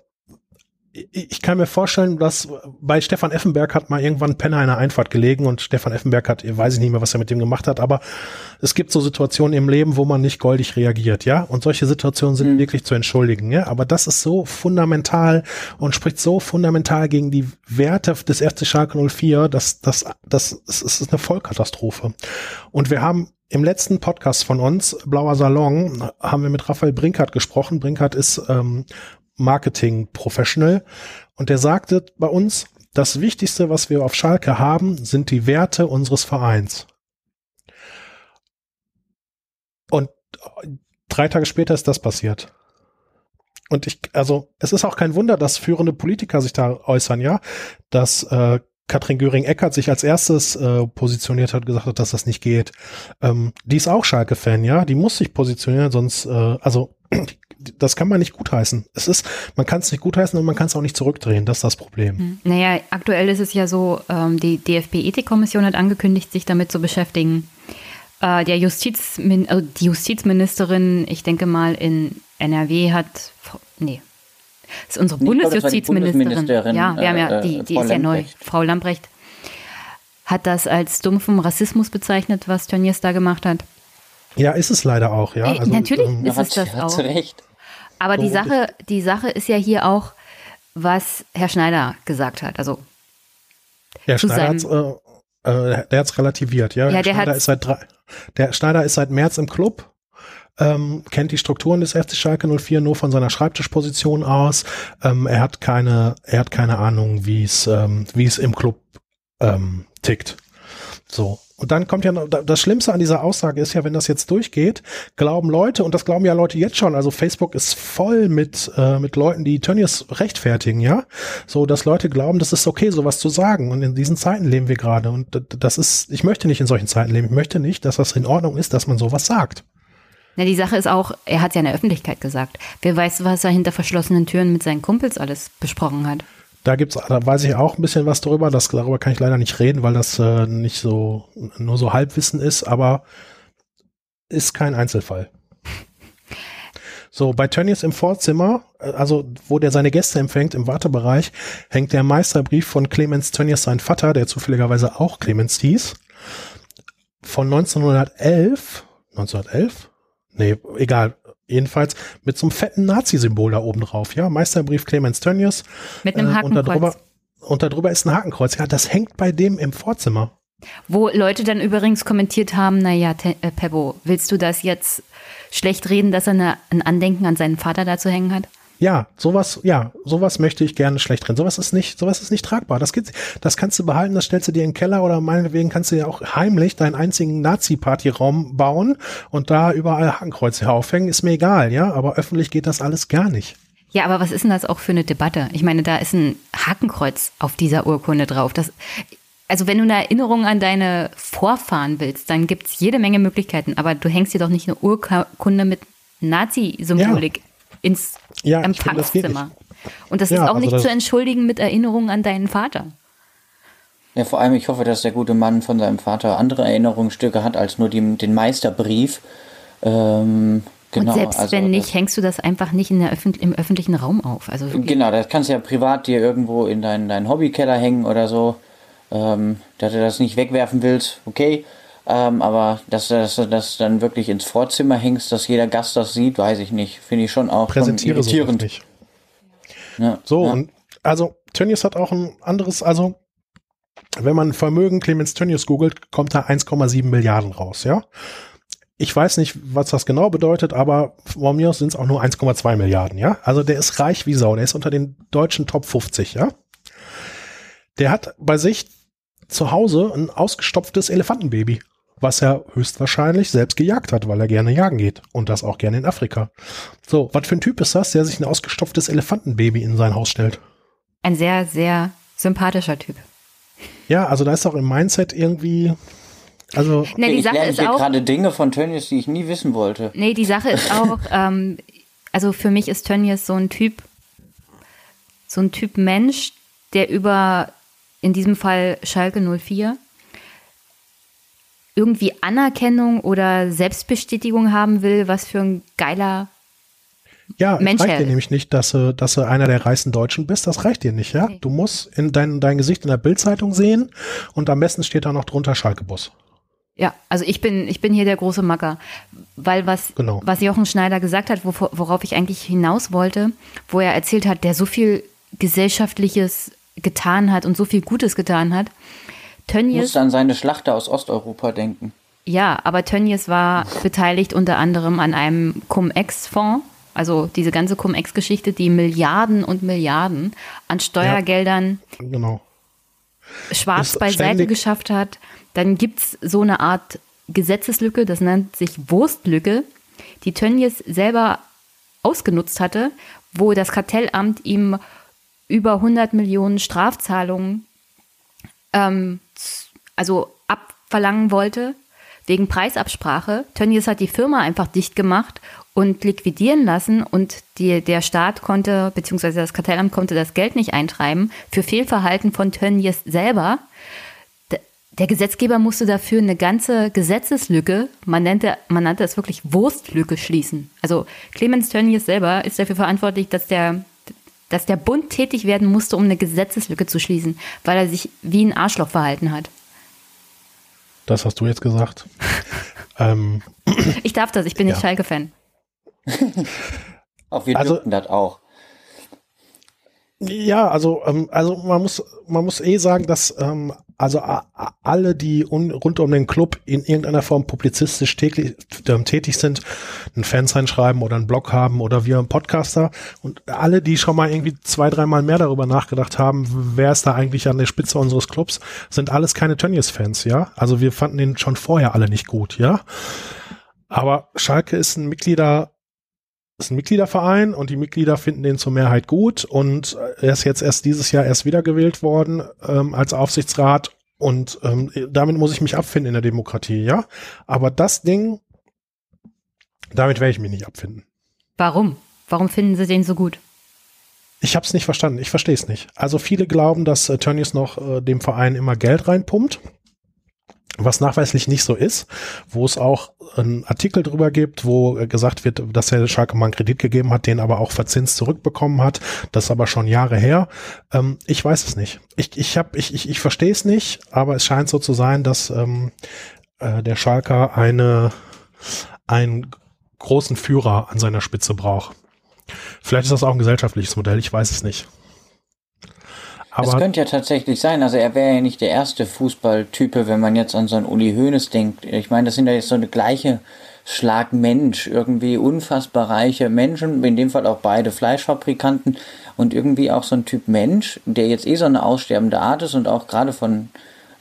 ich kann mir vorstellen, dass bei Stefan Effenberg hat mal irgendwann Penner in der Einfahrt gelegen und Stefan Effenberg hat, weiß ich nicht mehr, was er mit dem gemacht hat, aber es gibt so Situationen im Leben, wo man nicht goldig reagiert, ja, und solche Situationen sind mhm. wirklich zu entschuldigen, ja, aber das ist so fundamental und spricht so fundamental gegen die Werte des ersten Schalke 04, dass das, das, das ist eine Vollkatastrophe. Und wir haben im letzten Podcast von uns, Blauer Salon, haben wir mit Raphael Brinkert gesprochen. Brinkert ist ähm, Marketing-Professional und der sagte bei uns, das Wichtigste, was wir auf Schalke haben, sind die Werte unseres Vereins. Und drei Tage später ist das passiert. Und ich, also, es ist auch kein Wunder, dass führende Politiker sich da äußern, ja, dass äh, Katrin Göring-Eckert sich als erstes äh, positioniert hat, gesagt hat, dass das nicht geht. Ähm, die ist auch Schalke-Fan, ja, die muss sich positionieren, sonst, äh, also das kann man nicht gutheißen. Es ist, man kann es nicht gutheißen und man kann es auch nicht zurückdrehen. Das ist das Problem. Hm. Naja, aktuell ist es ja so, ähm, die DFB-Ethikkommission hat angekündigt, sich damit zu beschäftigen. Äh, der Justiz, also die Justizministerin, ich denke mal in NRW hat, nee, das ist unsere nee, Bundesjustizministerin. Bundesministerin. Ja, wir haben ja, äh, die, die ist ja neu, Frau Lamprecht. Hat das als dumpfen Rassismus bezeichnet, was Tönnies da gemacht hat. Ja, ist es leider auch, ja. Also, Natürlich ähm, ist es das auch. Recht. Aber die Sache, die Sache ist ja hier auch, was Herr Schneider gesagt hat. Also Herr Schneider hat äh, äh, der hat's relativiert, ja. ja der Schneider ist seit drei, der Schneider ist seit März im Club. Ähm, kennt die Strukturen des FC Schalke 04 nur von seiner Schreibtischposition aus. Ähm, er hat keine, er hat keine Ahnung, wie es, ähm, wie es im Club ähm, tickt. So. Und dann kommt ja das Schlimmste an dieser Aussage ist ja, wenn das jetzt durchgeht, glauben Leute, und das glauben ja Leute jetzt schon, also Facebook ist voll mit, äh, mit Leuten, die Tönnies rechtfertigen, ja. So, dass Leute glauben, das ist okay, sowas zu sagen. Und in diesen Zeiten leben wir gerade. Und das ist, ich möchte nicht in solchen Zeiten leben. Ich möchte nicht, dass das in Ordnung ist, dass man sowas sagt. Na, die Sache ist auch, er hat ja in der Öffentlichkeit gesagt. Wer weiß, was er hinter verschlossenen Türen mit seinen Kumpels alles besprochen hat. Da gibt's, da weiß ich auch ein bisschen was darüber. Das, darüber kann ich leider nicht reden, weil das äh, nicht so, nur so Halbwissen ist, aber ist kein Einzelfall. So, bei Tönnies im Vorzimmer, äh, also wo der seine Gäste empfängt, im Wartebereich, hängt der Meisterbrief von Clemens Tönnies, sein Vater, der zufälligerweise auch Clemens hieß, von 1911, 1911? Nee, egal, Jedenfalls mit so einem fetten Nazi-Symbol da oben drauf, ja. Meisterbrief Clemens Tönnies. Mit einem Hakenkreuz. Äh, und, darüber, und darüber ist ein Hakenkreuz. Ja, das hängt bei dem im Vorzimmer. Wo Leute dann übrigens kommentiert haben, naja, äh, Pebbo, willst du das jetzt schlecht reden, dass er eine, ein Andenken an seinen Vater dazu hängen hat? Ja, sowas, ja, sowas möchte ich gerne schlecht drin. Sowas ist nicht, sowas ist nicht tragbar. Das gibt's, das kannst du behalten, das stellst du dir in den Keller oder meinetwegen kannst du ja auch heimlich deinen einzigen Nazi-Party-Raum bauen und da überall Hakenkreuze aufhängen, ist mir egal, ja, aber öffentlich geht das alles gar nicht. Ja, aber was ist denn das auch für eine Debatte? Ich meine, da ist ein Hakenkreuz auf dieser Urkunde drauf. Das, also wenn du eine Erinnerung an deine Vorfahren willst, dann gibt's jede Menge Möglichkeiten, aber du hängst dir doch nicht eine Urkunde mit Nazi-Symbolik ja ins ja, Empfangszimmer. Und das ja, ist auch also nicht zu entschuldigen mit Erinnerungen an deinen Vater. Ja, vor allem, ich hoffe, dass der gute Mann von seinem Vater andere Erinnerungsstücke hat als nur die, den Meisterbrief. Ähm, Genau, Und selbst also wenn nicht, hängst du das einfach nicht in der Öffent im öffentlichen Raum auf. Also. Genau, das kannst du ja privat dir irgendwo in deinen, deinen Hobbykeller hängen oder so. Ähm, dass du das nicht wegwerfen willst, okay. Ähm, aber dass, dass du das dann wirklich ins Vorzimmer hängst, dass jeder Gast das sieht, weiß ich nicht. Finde ich schon auch schon Präsentiere so irritierend. nicht. Ja, So, ja. und also Tönnies hat auch ein anderes, also wenn man Vermögen Clemens Tönnies googelt, kommt da 1,7 Milliarden raus, ja. Ich weiß nicht, was das genau bedeutet, aber von mir aus sind es auch nur 1,2 Milliarden, ja. Also der ist reich wie Sau, der ist unter den deutschen Top 50, ja. Der hat bei sich zu Hause ein ausgestopftes Elefantenbaby, was er höchstwahrscheinlich selbst gejagt hat, weil er gerne jagen geht und das auch gerne in Afrika. So, was für ein Typ ist das, der sich ein ausgestopftes Elefantenbaby in sein Haus stellt? Ein sehr, sehr sympathischer Typ. Ja, also da ist auch im Mindset irgendwie, also Na, die ich Sache ist auch- gerade Dinge von Tönnies, die ich nie wissen wollte. Nee, die Sache ist auch, ähm, also für mich ist Tönnies so ein Typ, so ein Typ Mensch, der über, in diesem Fall Schalke 04, irgendwie Anerkennung oder Selbstbestätigung haben will, was für ein geiler ja, Mensch reicht dir nämlich nicht, dass du, dass du einer der reichsten Deutschen bist, das reicht dir nicht, ja. Du musst in dein, dein Gesicht in der Bildzeitung sehen und am besten steht da noch drunter Schalke-Bus. Ja, also ich bin, ich bin hier der große Macker. Weil was, Genau. was Jochen Schneider gesagt hat, worauf ich eigentlich hinaus wollte, wo er erzählt hat, der so viel Gesellschaftliches getan hat und so viel Gutes getan hat. Tönnies, musste an seine Schlachter aus Osteuropa denken. ja, aber Tönnies war beteiligt unter anderem an einem Cum-Ex-Fonds, also diese ganze Cum-Ex-Geschichte, die Milliarden und Milliarden an Steuergeldern Genau. schwarz Ist beiseite ständig- geschafft hat. Dann gibt es so eine Art Gesetzeslücke, das nennt sich Wurstlücke, die Tönnies selber ausgenutzt hatte, wo das Kartellamt ihm über 100 Millionen Strafzahlungen ähm, also abverlangen wollte, wegen Preisabsprache. Tönnies hat die Firma einfach dicht gemacht und liquidieren lassen und die, der Staat konnte, beziehungsweise das Kartellamt konnte das Geld nicht eintreiben für Fehlverhalten von Tönnies selber. Der Gesetzgeber musste dafür eine ganze Gesetzeslücke, man nannte, man nannte es wirklich Wurstlücke schließen. Also Clemens Tönnies selber ist dafür verantwortlich, dass der, dass der Bund tätig werden musste, um eine Gesetzeslücke zu schließen, weil er sich wie ein Arschloch verhalten hat. Das hast du jetzt gesagt. ähm, Ich darf das, ich bin nicht Ja. Schalke-Fan. Auch wir Also- das auch. Ja, also, ähm, also man muss, man muss eh sagen, dass ähm, also alle, die un, rund um den Club in irgendeiner Form publizistisch täglich, ähm, tätig sind, ein Fansign schreiben oder einen Blog haben oder wir einen Podcaster und alle, die schon mal irgendwie zwei, dreimal mehr darüber nachgedacht haben, wer ist da eigentlich an der Spitze unseres Clubs, sind alles keine Tönnies-Fans, ja. Also wir fanden den schon vorher alle nicht gut, ja. Aber Schalke ist ein Mitglieder ist ein Mitgliederverein und die Mitglieder finden den zur Mehrheit gut und er ist jetzt erst dieses Jahr erst wiedergewählt worden ähm, als Aufsichtsrat und ähm, damit muss ich mich abfinden in der Demokratie, ja. Aber das Ding, damit werde ich mich nicht abfinden. Warum? Warum finden Sie den so gut? Ich habe es nicht verstanden. Ich verstehe es nicht. Also viele glauben, dass äh, Tönnies noch äh, dem Verein immer Geld reinpumpt, was nachweislich nicht so ist, wo es auch einen Artikel drüber gibt, wo gesagt wird, dass er Schalke mal einen Kredit gegeben hat, den aber auch verzinst zurückbekommen hat. Das ist aber schon Jahre her. Ähm, ich weiß es nicht. Ich, ich, hab, ich, ich, ich verstehe es nicht, aber es scheint so zu sein, dass ähm, äh, der Schalker eine, einen großen Führer an seiner Spitze braucht. Vielleicht ist das auch ein gesellschaftliches Modell, ich weiß es nicht. Es Aber könnte ja tatsächlich sein, also er wäre ja nicht der erste Fußballtype, wenn man jetzt an so einen Uli Hoeneß denkt. Ich meine, das sind ja jetzt so eine gleiche Schlag Mensch, irgendwie unfassbar reiche Menschen, in dem Fall auch beide Fleischfabrikanten und irgendwie auch so ein Typ Mensch, der jetzt eh so eine aussterbende Art ist und auch gerade von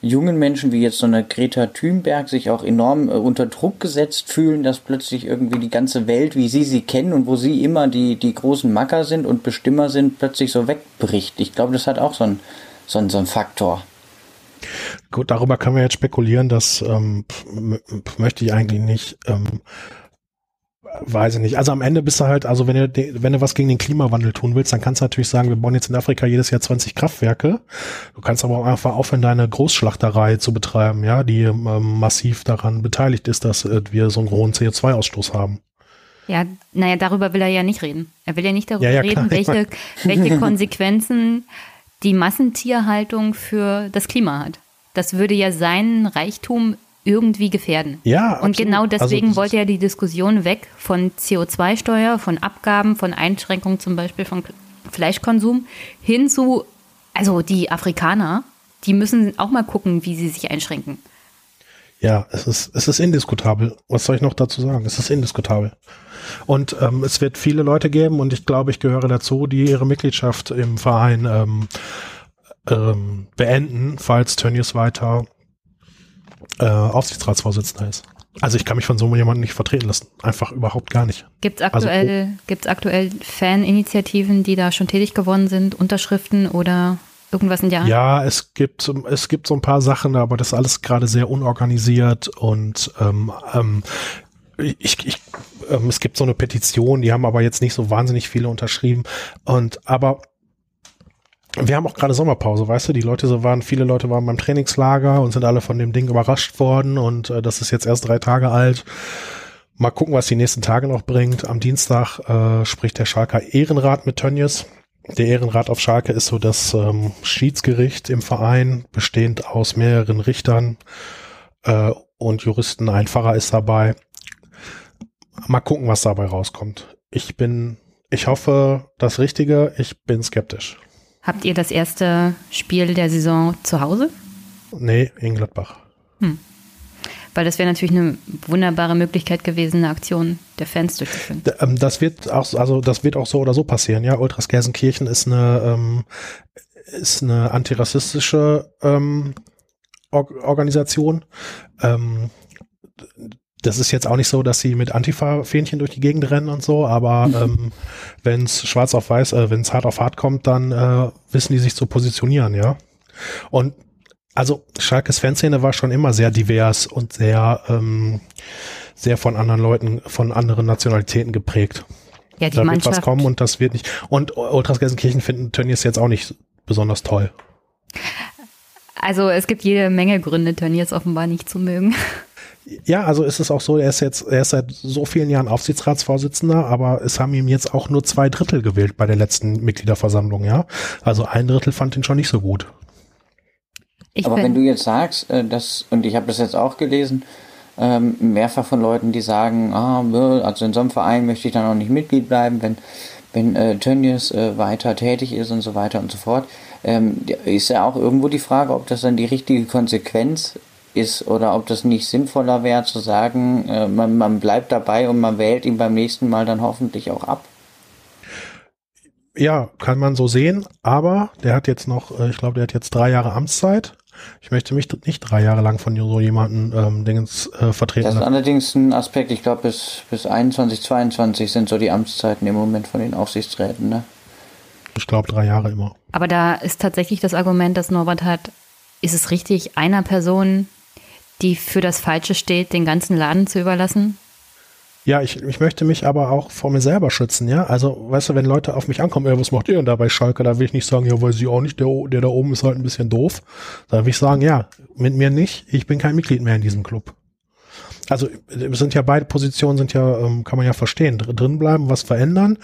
jungen Menschen wie jetzt so eine Greta Thunberg sich auch enorm äh, unter Druck gesetzt fühlen, dass plötzlich irgendwie die ganze Welt, wie sie sie kennen und wo sie immer die, die großen Macker sind und Bestimmer sind, plötzlich so wegbricht. Ich glaube, das hat auch so ein, so so ein Faktor. gut, darüber können wir jetzt spekulieren, das ähm, möchte ich eigentlich nicht. Ähm, weiß ich nicht. Also am Ende bist du halt, also wenn du, wenn du was gegen den Klimawandel tun willst, dann kannst du natürlich sagen, wir bauen jetzt in Afrika jedes Jahr 20 Kraftwerke. Du kannst aber auch einfach aufhören, deine Großschlachterei zu betreiben, ja, die ähm, massiv daran beteiligt ist, dass äh, wir so einen hohen CO2-Ausstoß haben. Ja, naja, darüber will er ja nicht reden. Er will ja nicht darüber Ja, ja, reden, klar, welche, welche Konsequenzen die Massentierhaltung für das Klima hat. Das würde ja seinen Reichtum irgendwie gefährden. Ja, Und absolut. genau deswegen Also, wollte er die Diskussion weg von CO2-Steuer, von Abgaben, von Einschränkungen zum Beispiel von Fleischkonsum hin zu, also die Afrikaner, die müssen auch mal gucken, wie sie sich einschränken. Ja, es ist, es ist indiskutabel. Was soll ich noch dazu sagen? Es ist indiskutabel. Und ähm, es wird viele Leute geben, und ich glaube, ich gehöre dazu, die ihre Mitgliedschaft im Verein ähm, ähm, beenden, falls Tönnies weiter äh, Aufsichtsratsvorsitzender ist. Also ich kann mich von so jemandem nicht vertreten lassen. Einfach überhaupt gar nicht. Gibt es Also, aktuell, gibt's aktuell Faninitiativen, die da schon tätig geworden sind, Unterschriften oder irgendwas in der Art? Ja, es gibt, es gibt so ein paar Sachen, aber das ist alles gerade sehr unorganisiert und ähm, ähm, ich, ich, ähm, es gibt so eine Petition, die haben aber jetzt nicht so wahnsinnig viele unterschrieben. Und aber wir haben auch gerade Sommerpause, weißt du, die Leute so waren, viele Leute waren beim Trainingslager und sind alle von dem Ding überrascht worden und äh, das ist jetzt erst drei Tage alt. Mal gucken, was die nächsten Tage noch bringt. Am Dienstag äh, spricht der Schalker Ehrenrat mit Tönnies. Der Ehrenrat auf Schalke ist so das ähm, Schiedsgericht im Verein, bestehend aus mehreren Richtern äh, und Juristen. Ein Pfarrer ist dabei. Mal gucken, was dabei rauskommt. Ich bin, ich hoffe, das Richtige. Ich bin skeptisch. Habt ihr das erste Spiel der Saison zu Hause? Nee, in Gladbach. Hm. Weil das wäre natürlich eine wunderbare Möglichkeit gewesen, eine Aktion der Fans durchzuführen. Ähm, Das wird auch, also das wird auch so oder so passieren. Ja, Ultras Gelsenkirchen ist eine ähm, ist eine antirassistische ähm, Or Organisation. Ähm, das ist jetzt auch nicht so, dass sie mit Antifa-Fähnchen durch die Gegend rennen und so, aber ähm, wenn es schwarz auf weiß, äh, wenn es hart auf hart kommt, dann äh, wissen die sich zu positionieren, ja. Und also Schalkes Fanszene war schon immer sehr divers und sehr, ähm, sehr von anderen Leuten, von anderen Nationalitäten geprägt. Ja, die da wird Mannschaft- was kommen und das wird nicht. Und Ultras Gelsenkirchen finden Tönnies jetzt auch nicht besonders toll. Also es gibt jede Menge Gründe, Turniers offenbar nicht zu mögen. Ja, also ist es auch so, er ist jetzt, er ist seit so vielen Jahren Aufsichtsratsvorsitzender, aber es haben ihm jetzt auch nur zwei Drittel gewählt bei der letzten Mitgliederversammlung, ja. Also ein Drittel fand ihn schon nicht so gut. Ich Aber wenn du jetzt sagst, äh, dass, und ich habe das jetzt auch gelesen, ähm, mehrfach von Leuten, die sagen, ah, also in so einem Verein möchte ich dann auch nicht Mitglied bleiben, wenn, wenn äh, Tönnies äh, weiter tätig ist und so weiter und so fort, ähm, ist ja auch irgendwo die Frage, ob das dann die richtige Konsequenz ist oder ob das nicht sinnvoller wäre zu sagen, äh, man, man bleibt dabei und man wählt ihn beim nächsten Mal dann hoffentlich auch ab. Ja, kann man so sehen, aber der hat jetzt noch, äh, ich glaube, der hat jetzt drei Jahre Amtszeit. Ich möchte mich nicht drei Jahre lang von so jemanden ähm, Dingens äh, vertreten Das ist allerdings ein Aspekt, ich glaube bis, bis 21, 22 sind so die Amtszeiten im Moment von den Aufsichtsräten. Ne? Ich glaube, drei Jahre immer. Aber da ist tatsächlich das Argument, das Norbert hat, ist es richtig, einer Person, die für das Falsche steht, den ganzen Laden zu überlassen? Ja, ich, ich möchte mich aber auch vor mir selber schützen, ja. Also, weißt du, wenn Leute auf mich ankommen, ey, was macht ihr denn da bei Schalke? Da will ich nicht sagen, ja, weiß ich auch nicht, der, der da oben ist halt ein bisschen doof. Da will ich sagen, ja, mit mir nicht, ich bin kein Mitglied mehr in diesem Club. Also es sind ja beide Positionen, sind ja, ähm, kann man ja verstehen. Dr drin bleiben, was verändern.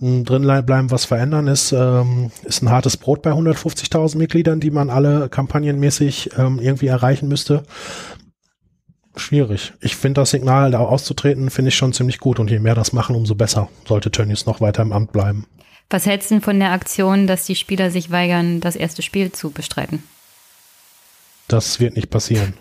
Ähm, Drin bleiben, was verändern, ist, ähm, ist ein hartes Brot bei 150.000 Mitgliedern, die man alle kampagnenmäßig ähm, irgendwie erreichen müsste. Schwierig. Ich finde das Signal, da auszutreten, finde ich schon ziemlich gut. Und je mehr das machen, umso besser. Sollte Tönnies noch weiter im Amt bleiben. Was hältst du denn von der Aktion, dass die Spieler sich weigern, das erste Spiel zu bestreiten? Das wird nicht passieren.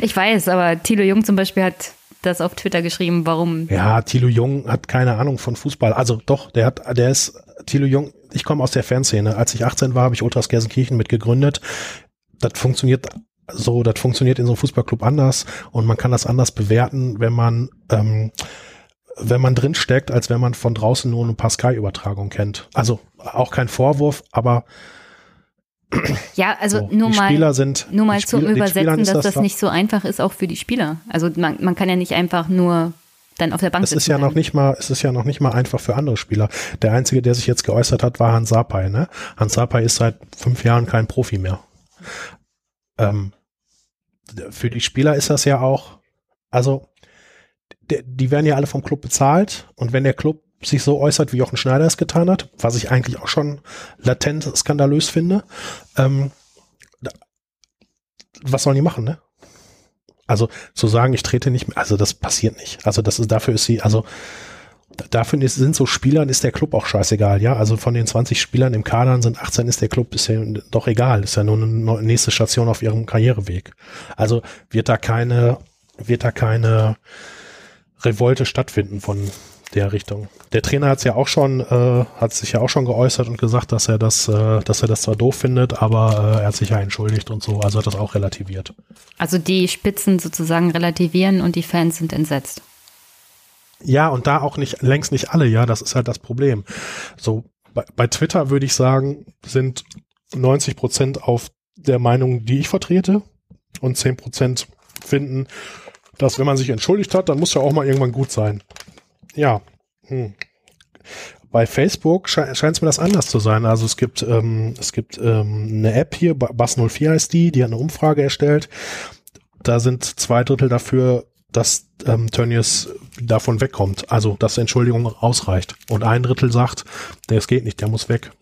Ich weiß, aber Thilo Jung zum Beispiel hat das auf Twitter geschrieben, warum. Ja, Thilo Jung hat keine Ahnung von Fußball. Also doch, der hat, der ist Thilo Jung. Ich komme aus der Fanszene. Als ich 18 war, habe ich Ultras Gelsenkirchen mitgegründet. Das funktioniert so, das funktioniert in so einem Fußballclub anders und man kann das anders bewerten, wenn man ähm, wenn man drin steckt, als wenn man von draußen nur eine Pascal-Übertragung kennt. Also auch kein Vorwurf, aber Ja, also So, nur die mal, Spieler sind- nur mal die zum Übersetzen, dass das das nicht so einfach ist, auch für die Spieler. Also man, man kann ja nicht einfach nur dann auf der Bank es ist ja noch nicht mal, es ist ja noch nicht mal einfach für andere Spieler. Der einzige, der sich jetzt geäußert hat, war Hans Sapai. Ne? Hans Sapai ist seit fünf Jahren kein Profi mehr. Ähm, für die Spieler ist das ja auch, also der, die werden ja alle vom Club bezahlt und wenn der Club sich so äußert, wie Jochen Schneider es getan hat, was ich eigentlich auch schon latent skandalös finde, ähm, was sollen die machen, ne? Also zu sagen, ich trete nicht mehr, also das passiert nicht. Also das ist, dafür ist sie, also dafür sind so Spielern ist der Club auch scheißegal, ja. Also von den 20 Spielern im Kader sind 18 ist der Club ja doch egal, ist ja nur eine nächste Station auf ihrem Karriereweg. Also wird da keine, wird da keine Revolte stattfinden von der Richtung. Der Trainer hat es ja auch schon, äh, hat sich ja auch schon geäußert und gesagt, dass er das, äh, dass er das zwar doof findet, aber äh, er hat sich ja entschuldigt und so, also hat das auch relativiert. Also die Spitzen sozusagen relativieren und die Fans sind entsetzt. Ja, und da auch nicht, längst nicht alle, ja, das ist halt das Problem. So, bei, bei Twitter würde ich sagen, sind 90 Prozent auf der Meinung, die ich vertrete und 10 Prozent finden, dass wenn man sich entschuldigt hat, dann muss ja auch mal irgendwann gut sein. Ja. Hm. Bei Facebook sche scheint es mir das anders zu sein. Also es gibt, ähm, es gibt ähm, eine App hier, Bass04 heißt die, die hat eine Umfrage erstellt. Da sind zwei Drittel dafür, dass ähm, Tönnies davon wegkommt. Also, dass Entschuldigung ausreicht. Und ein Drittel sagt, der es geht nicht, der muss weg.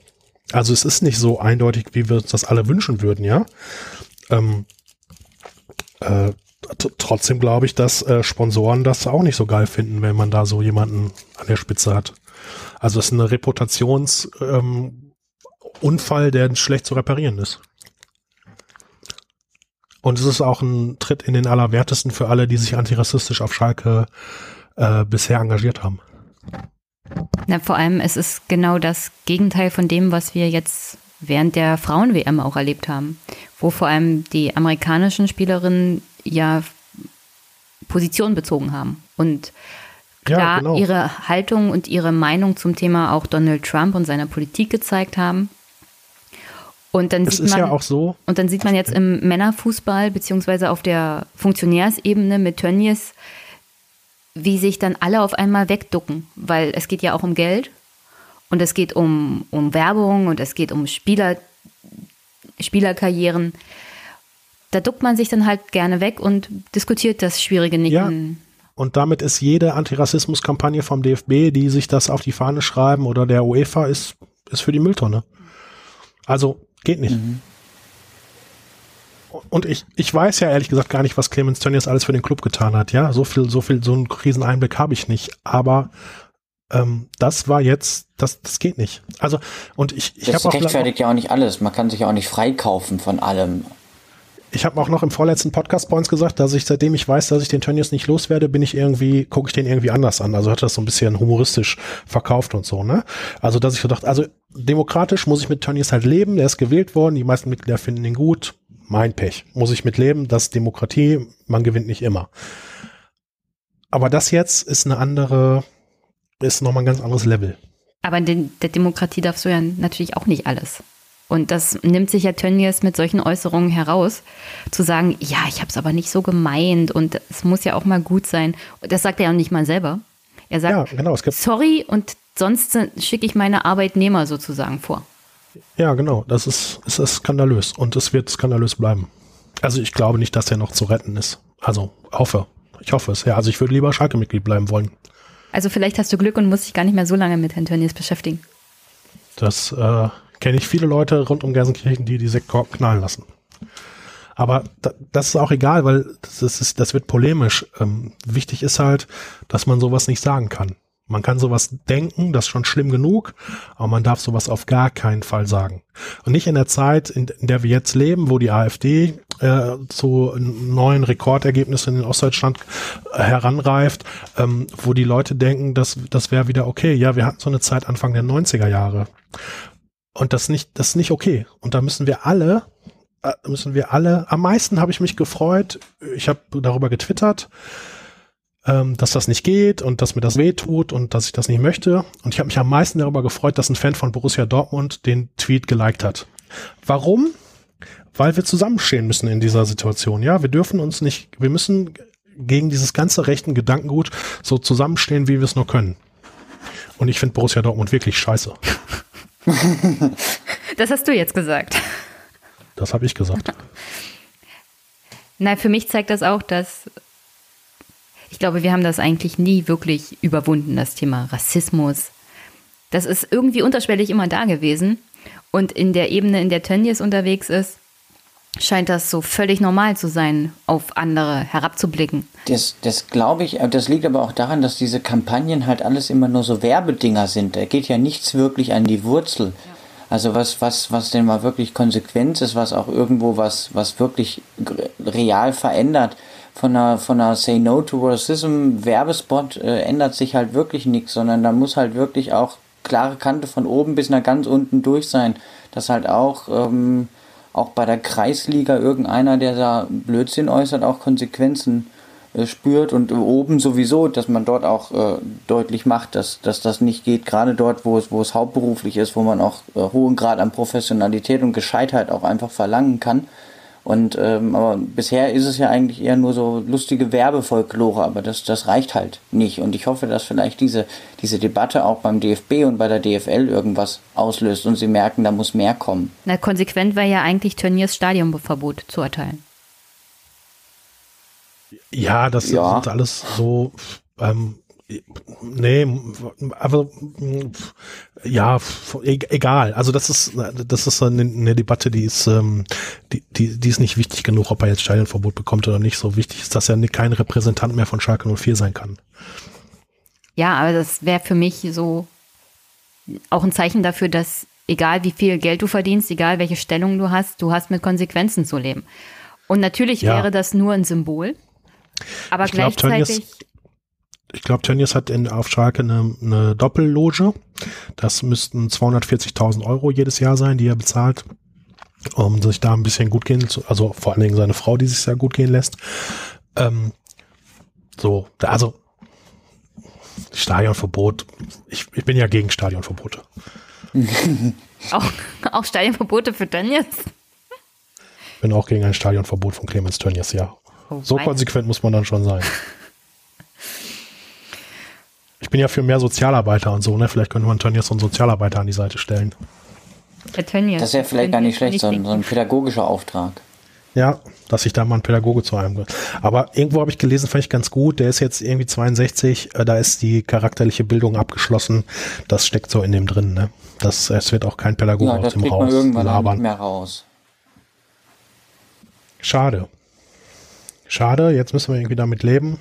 Also es ist nicht so eindeutig, wie wir uns das alle wünschen würden, ja. Ähm, äh, trotzdem glaube ich, dass äh, Sponsoren das auch nicht so geil finden, wenn man da so jemanden an der Spitze hat. Also es ist eine Reputationsunfall, ähm, der schlecht zu reparieren ist. Und es ist auch ein Tritt in den Allerwertesten für alle, die sich antirassistisch auf Schalke äh, bisher engagiert haben. Na, vor allem, es ist genau das Gegenteil von dem, was wir jetzt während der Frauen-WM auch erlebt haben, wo vor allem die amerikanischen Spielerinnen ja Position bezogen haben und klar ja, genau. ihre Haltung und ihre Meinung zum Thema auch Donald Trump und seiner Politik gezeigt haben. Und dann das sieht man, ja auch so. Und dann sieht man jetzt im Männerfußball beziehungsweise auf der Funktionärsebene mit Tönnies, wie sich dann alle auf einmal wegducken, weil es geht ja auch um Geld und es geht um, um Werbung und es geht um Spieler, Spielerkarrieren da duckt man sich dann halt gerne weg und diskutiert das schwierige Nicken. Ja. Und damit ist jede Antirassismus-Kampagne vom DFB, die sich das auf die Fahne schreiben oder der UEFA, ist, ist für die Mülltonne. Also geht nicht. Mhm. Und ich, ich weiß ja ehrlich gesagt gar nicht, was Clemens Tönnies alles für den Club getan hat. Ja, so viel, so viel, so einen Kriseneinblick habe ich nicht. Aber ähm, das war jetzt, das, das geht nicht. Also, und ich, ich habe auch. Das rechtfertigt ja auch nicht alles. Man kann sich ja auch nicht freikaufen von allem. Ich habe auch noch im vorletzten Podcast uns gesagt, dass ich, seitdem ich weiß, dass ich den Tönnies nicht loswerde, bin ich irgendwie, gucke ich den irgendwie anders an. Also hat das so ein bisschen humoristisch verkauft und so, ne? Also, dass ich gedacht, also demokratisch muss ich mit Tönnies halt leben, der ist gewählt worden, die meisten Mitglieder finden ihn gut, mein Pech. Muss ich mit leben, das Demokratie, man gewinnt nicht immer. Aber das jetzt ist eine andere, ist nochmal ein ganz anderes Level. Aber in der Demokratie darfst du ja natürlich auch nicht alles. Und das nimmt sich ja Tönnies mit solchen Äußerungen heraus, zu sagen, ja, ich habe es aber nicht so gemeint und es muss ja auch mal gut sein. Das sagt er ja nicht mal selber. Er sagt, ja, genau, sorry und sonst schicke ich meine Arbeitnehmer sozusagen vor. Ja, genau, das ist, ist, ist skandalös und es wird skandalös bleiben. Also ich glaube nicht, dass er noch zu retten ist. Also hoffe, ich hoffe es. Ja, also ich würde lieber Schalke-Mitglied bleiben wollen. Also vielleicht hast du Glück und musst dich gar nicht mehr so lange mit Herrn Tönnies beschäftigen. Das äh, kenne ich viele Leute rund um Gelsenkirchen, die die Sektkorken knallen lassen. Aber da, das ist auch egal, weil das, ist, das wird polemisch. Ähm, wichtig ist halt, dass man sowas nicht sagen kann. Man kann sowas denken, das ist schon schlimm genug, aber man darf sowas auf gar keinen Fall sagen. Und nicht in der Zeit, in, in der wir jetzt leben, wo die AfD äh, zu neuen Rekordergebnissen in Ostdeutschland äh, heranreift, ähm, wo die Leute denken, dass das wäre wieder okay. Ja, wir hatten so eine Zeit Anfang der 90er Jahre. Und das nicht, das ist nicht okay. Und da müssen wir alle, äh, müssen wir alle, am meisten habe ich mich gefreut, ich habe darüber getwittert, ähm, dass das nicht geht und dass mir das weh tut und dass ich das nicht möchte. Und ich habe mich am meisten darüber gefreut, dass ein Fan von Borussia Dortmund den Tweet geliked hat. Warum? Weil wir zusammenstehen müssen in dieser Situation. Ja, wir dürfen uns nicht, wir müssen gegen dieses ganze rechten Gedankengut so zusammenstehen, wie wir es nur können. Und ich finde Borussia Dortmund wirklich scheiße. das hast du jetzt gesagt. Das habe ich gesagt. Nein, für mich zeigt das auch, dass Ich glaube, wir haben das eigentlich nie wirklich überwunden, das Thema Rassismus. Das ist irgendwie unterschwellig immer da gewesen. Und in der Ebene, in der Tönnies unterwegs ist, scheint das so völlig normal zu sein, auf andere herabzublicken. Das, das glaube ich, das liegt aber auch daran, dass diese Kampagnen halt alles immer nur so Werbedinger sind. Da geht ja nichts wirklich an die Wurzel. Also was, was, was denn mal wirklich Konsequenz ist, was auch irgendwo was, was wirklich real verändert. Von einer, von einer Say No to Racism Werbespot äh, ändert sich halt wirklich nichts, sondern da muss halt wirklich auch klare Kante von oben bis nach ganz unten durch sein. Dass halt auch, ähm, auch bei der Kreisliga irgendeiner, der da Blödsinn äußert, auch Konsequenzen äh, spürt und oben sowieso, dass man dort auch äh, deutlich macht, dass, dass das nicht geht, gerade dort, wo es, wo es hauptberuflich ist, wo man auch äh, hohen Grad an Professionalität und Gescheitheit auch einfach verlangen kann. Und ähm, aber bisher ist es ja eigentlich eher nur so lustige Werbefolklore, aber das, das reicht halt nicht. Und ich hoffe, dass vielleicht diese, diese Debatte auch beim DFB und bei der DFL irgendwas auslöst und sie merken, da muss mehr kommen. Na, konsequent wäre ja eigentlich Turniers Stadionverbot zu erteilen. Ja, das ja. sind alles so ähm, Nee, aber ja, e-, egal. Also das ist das ist eine, eine Debatte, die ist ähm, die, die die ist nicht wichtig genug, ob er jetzt Stadionverbot bekommt oder nicht. So wichtig ist, dass er kein Repräsentant mehr von Schalke 04 sein kann. Ja, aber das wäre für mich so auch ein Zeichen dafür, dass egal wie viel Geld du verdienst, egal welche Stellung du hast, du hast mit Konsequenzen zu leben. Und natürlich ja. wäre das nur ein Symbol. Aber ich gleichzeitig. Glaub, ich glaube, Tönnies hat in, auf Schalke eine, eine Doppelloge. Das müssten 240.000 Euro jedes Jahr sein, die er bezahlt, um sich da ein bisschen gut gehen zu, also vor allen Dingen seine Frau, die sich sehr gut gehen lässt. Ähm, so, also Stadionverbot. Ich, ich bin ja gegen Stadionverbote. auch, auch Stadionverbote für Tönnies? Bin auch gegen ein Stadionverbot von Clemens Tönnies, ja. Oh, so konsequent muss man dann schon sein. Ich bin ja für mehr Sozialarbeiter und so, ne? Vielleicht könnte man Tönnies so einen Sozialarbeiter an die Seite stellen. Herr Tönnies. Das ist ja vielleicht gar nicht schlecht, so ein, so ein pädagogischer Auftrag. Ja, dass ich da mal ein Pädagoge zu einem. Aber irgendwo habe ich gelesen, fand ich ganz gut. Der ist jetzt irgendwie 62. Äh, da ist die charakterliche Bildung abgeschlossen. Das steckt so in dem drin. Ne? Das, es wird auch kein Pädagoge ja, aus dem raus. Man irgendwann labern. nicht mehr raus. Schade. Schade. Jetzt müssen wir irgendwie damit leben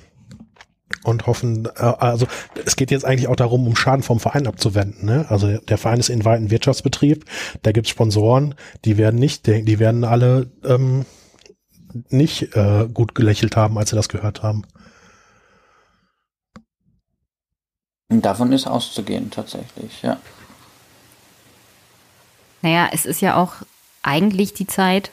und hoffen, äh, also es geht jetzt eigentlich auch darum, um Schaden vom Verein abzuwenden. Ne? Also der Verein ist in weiten Wirtschaftsbetrieb, da gibt's Sponsoren, die werden nicht, die werden alle ähm, nicht äh, gut gelächelt haben, als sie das gehört haben. Und davon ist auszugehen, tatsächlich, ja. Naja, es ist ja auch eigentlich die Zeit,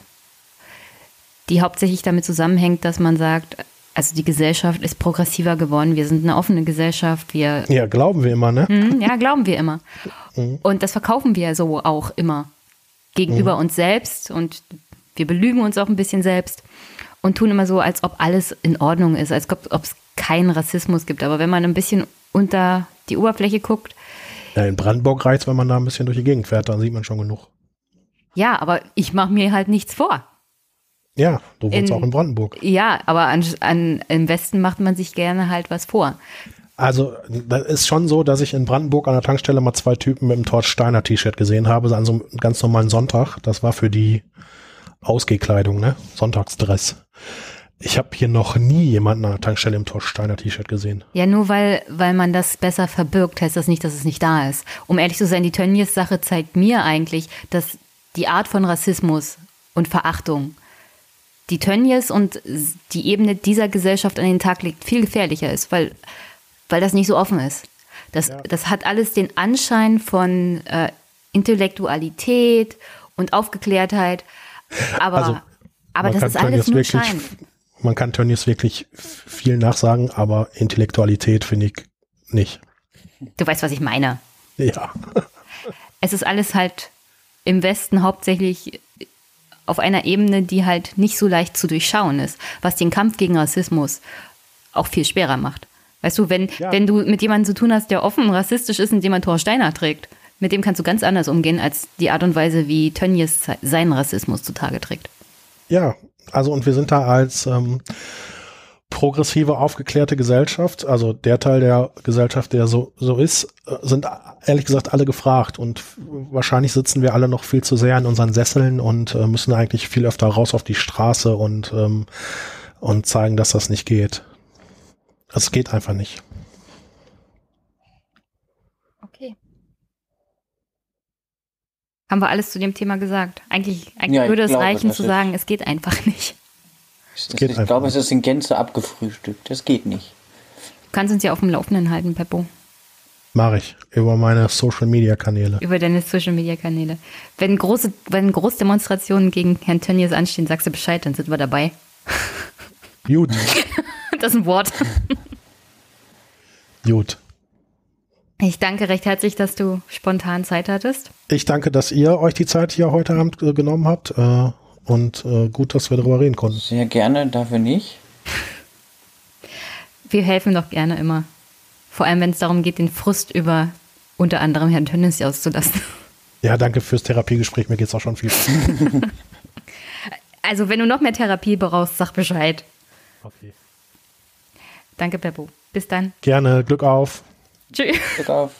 die hauptsächlich damit zusammenhängt, dass man sagt, also die Gesellschaft ist progressiver geworden. Wir sind eine offene Gesellschaft. Wir ja, glauben wir immer, ne? Mhm, ja, glauben wir immer. Mhm. Und das verkaufen wir so auch immer gegenüber mhm. uns selbst und wir belügen uns auch ein bisschen selbst und tun immer so, als ob alles in Ordnung ist, als ob es keinen Rassismus gibt. Aber wenn man ein bisschen unter die Oberfläche guckt. Ja, in Brandenburg reicht wenn man da ein bisschen durch die Gegend fährt, dann sieht man schon genug. Ja, aber ich mache mir halt nichts vor. Ja, du wohnst in, auch in Brandenburg. Ja, aber an, an, im Westen macht man sich gerne halt was vor. Also, das ist schon so, dass ich in Brandenburg an der Tankstelle mal zwei Typen mit dem Torsteiner T-Shirt gesehen habe, an so einem ganz normalen Sonntag. Das war für die Ausgehkleidung, ne? Sonntagsdress. Ich habe hier noch nie jemanden an der Tankstelle im Torsteiner T-Shirt gesehen. Ja, nur weil, weil man das besser verbirgt, heißt das nicht, dass es nicht da ist. Um ehrlich zu sein, die Tönnies-Sache zeigt mir eigentlich, dass die Art von Rassismus und Verachtung die Tönnies und die Ebene dieser Gesellschaft an den Tag legt, viel gefährlicher ist, weil, weil das nicht so offen ist. Das, ja. das hat alles den Anschein von äh, Intellektualität und Aufgeklärtheit, aber, also, aber das ist alles nur wirklich, Schein. Man kann Tönnies wirklich viel nachsagen, aber Intellektualität finde ich nicht. Du weißt, was ich meine. Ja. Es ist alles halt im Westen hauptsächlich auf einer Ebene, die halt nicht so leicht zu durchschauen ist, was den Kampf gegen Rassismus auch viel schwerer macht. Weißt du, wenn, ja. wenn du mit jemandem zu tun hast, der offen rassistisch ist und jemand Thor Steiner trägt, mit dem kannst du ganz anders umgehen, als die Art und Weise, wie Tönnies seinen Rassismus zutage trägt. Ja, also und wir sind da als ähm, progressive, aufgeklärte Gesellschaft, also der Teil der Gesellschaft, der so, so ist, äh, sind ehrlich gesagt alle gefragt. Und wahrscheinlich sitzen wir alle noch viel zu sehr in unseren Sesseln und äh, müssen eigentlich viel öfter raus auf die Straße und, ähm, und zeigen, dass das nicht geht. Es geht einfach nicht. Okay. Haben wir alles zu dem Thema gesagt? Eigentlich, eigentlich Ja, würde es reichen zu sagen, es geht einfach nicht. Geht ich einfach glaube, es ist in Gänze abgefrühstückt. Das geht nicht. Du kannst uns ja auf dem Laufenden halten, Peppo, Mache ich über meine Social Media Kanäle. über deine Social Media Kanäle. Wenn große, wenn Großdemonstrationen gegen Herrn Tönnies anstehen, sagst du Bescheid, dann sind wir dabei. Gut, Das ist ein Wort. gut. Ich danke recht herzlich, dass du spontan Zeit hattest. Ich danke, dass ihr euch die Zeit hier heute Abend äh, genommen habt. Und äh, gut, dass wir darüber reden konnten. Sehr gerne, dafür nicht. Wir helfen doch gerne immer. Vor allem, wenn es darum geht, den Frust über unter anderem Herrn Tönnies auszulassen. Ja, danke fürs Therapiegespräch. Mir geht's auch schon viel. Also, wenn du noch mehr Therapie brauchst, sag Bescheid. Okay. Danke, Peppo. Bis dann. Gerne. Glück auf. Tschüss. Glück auf.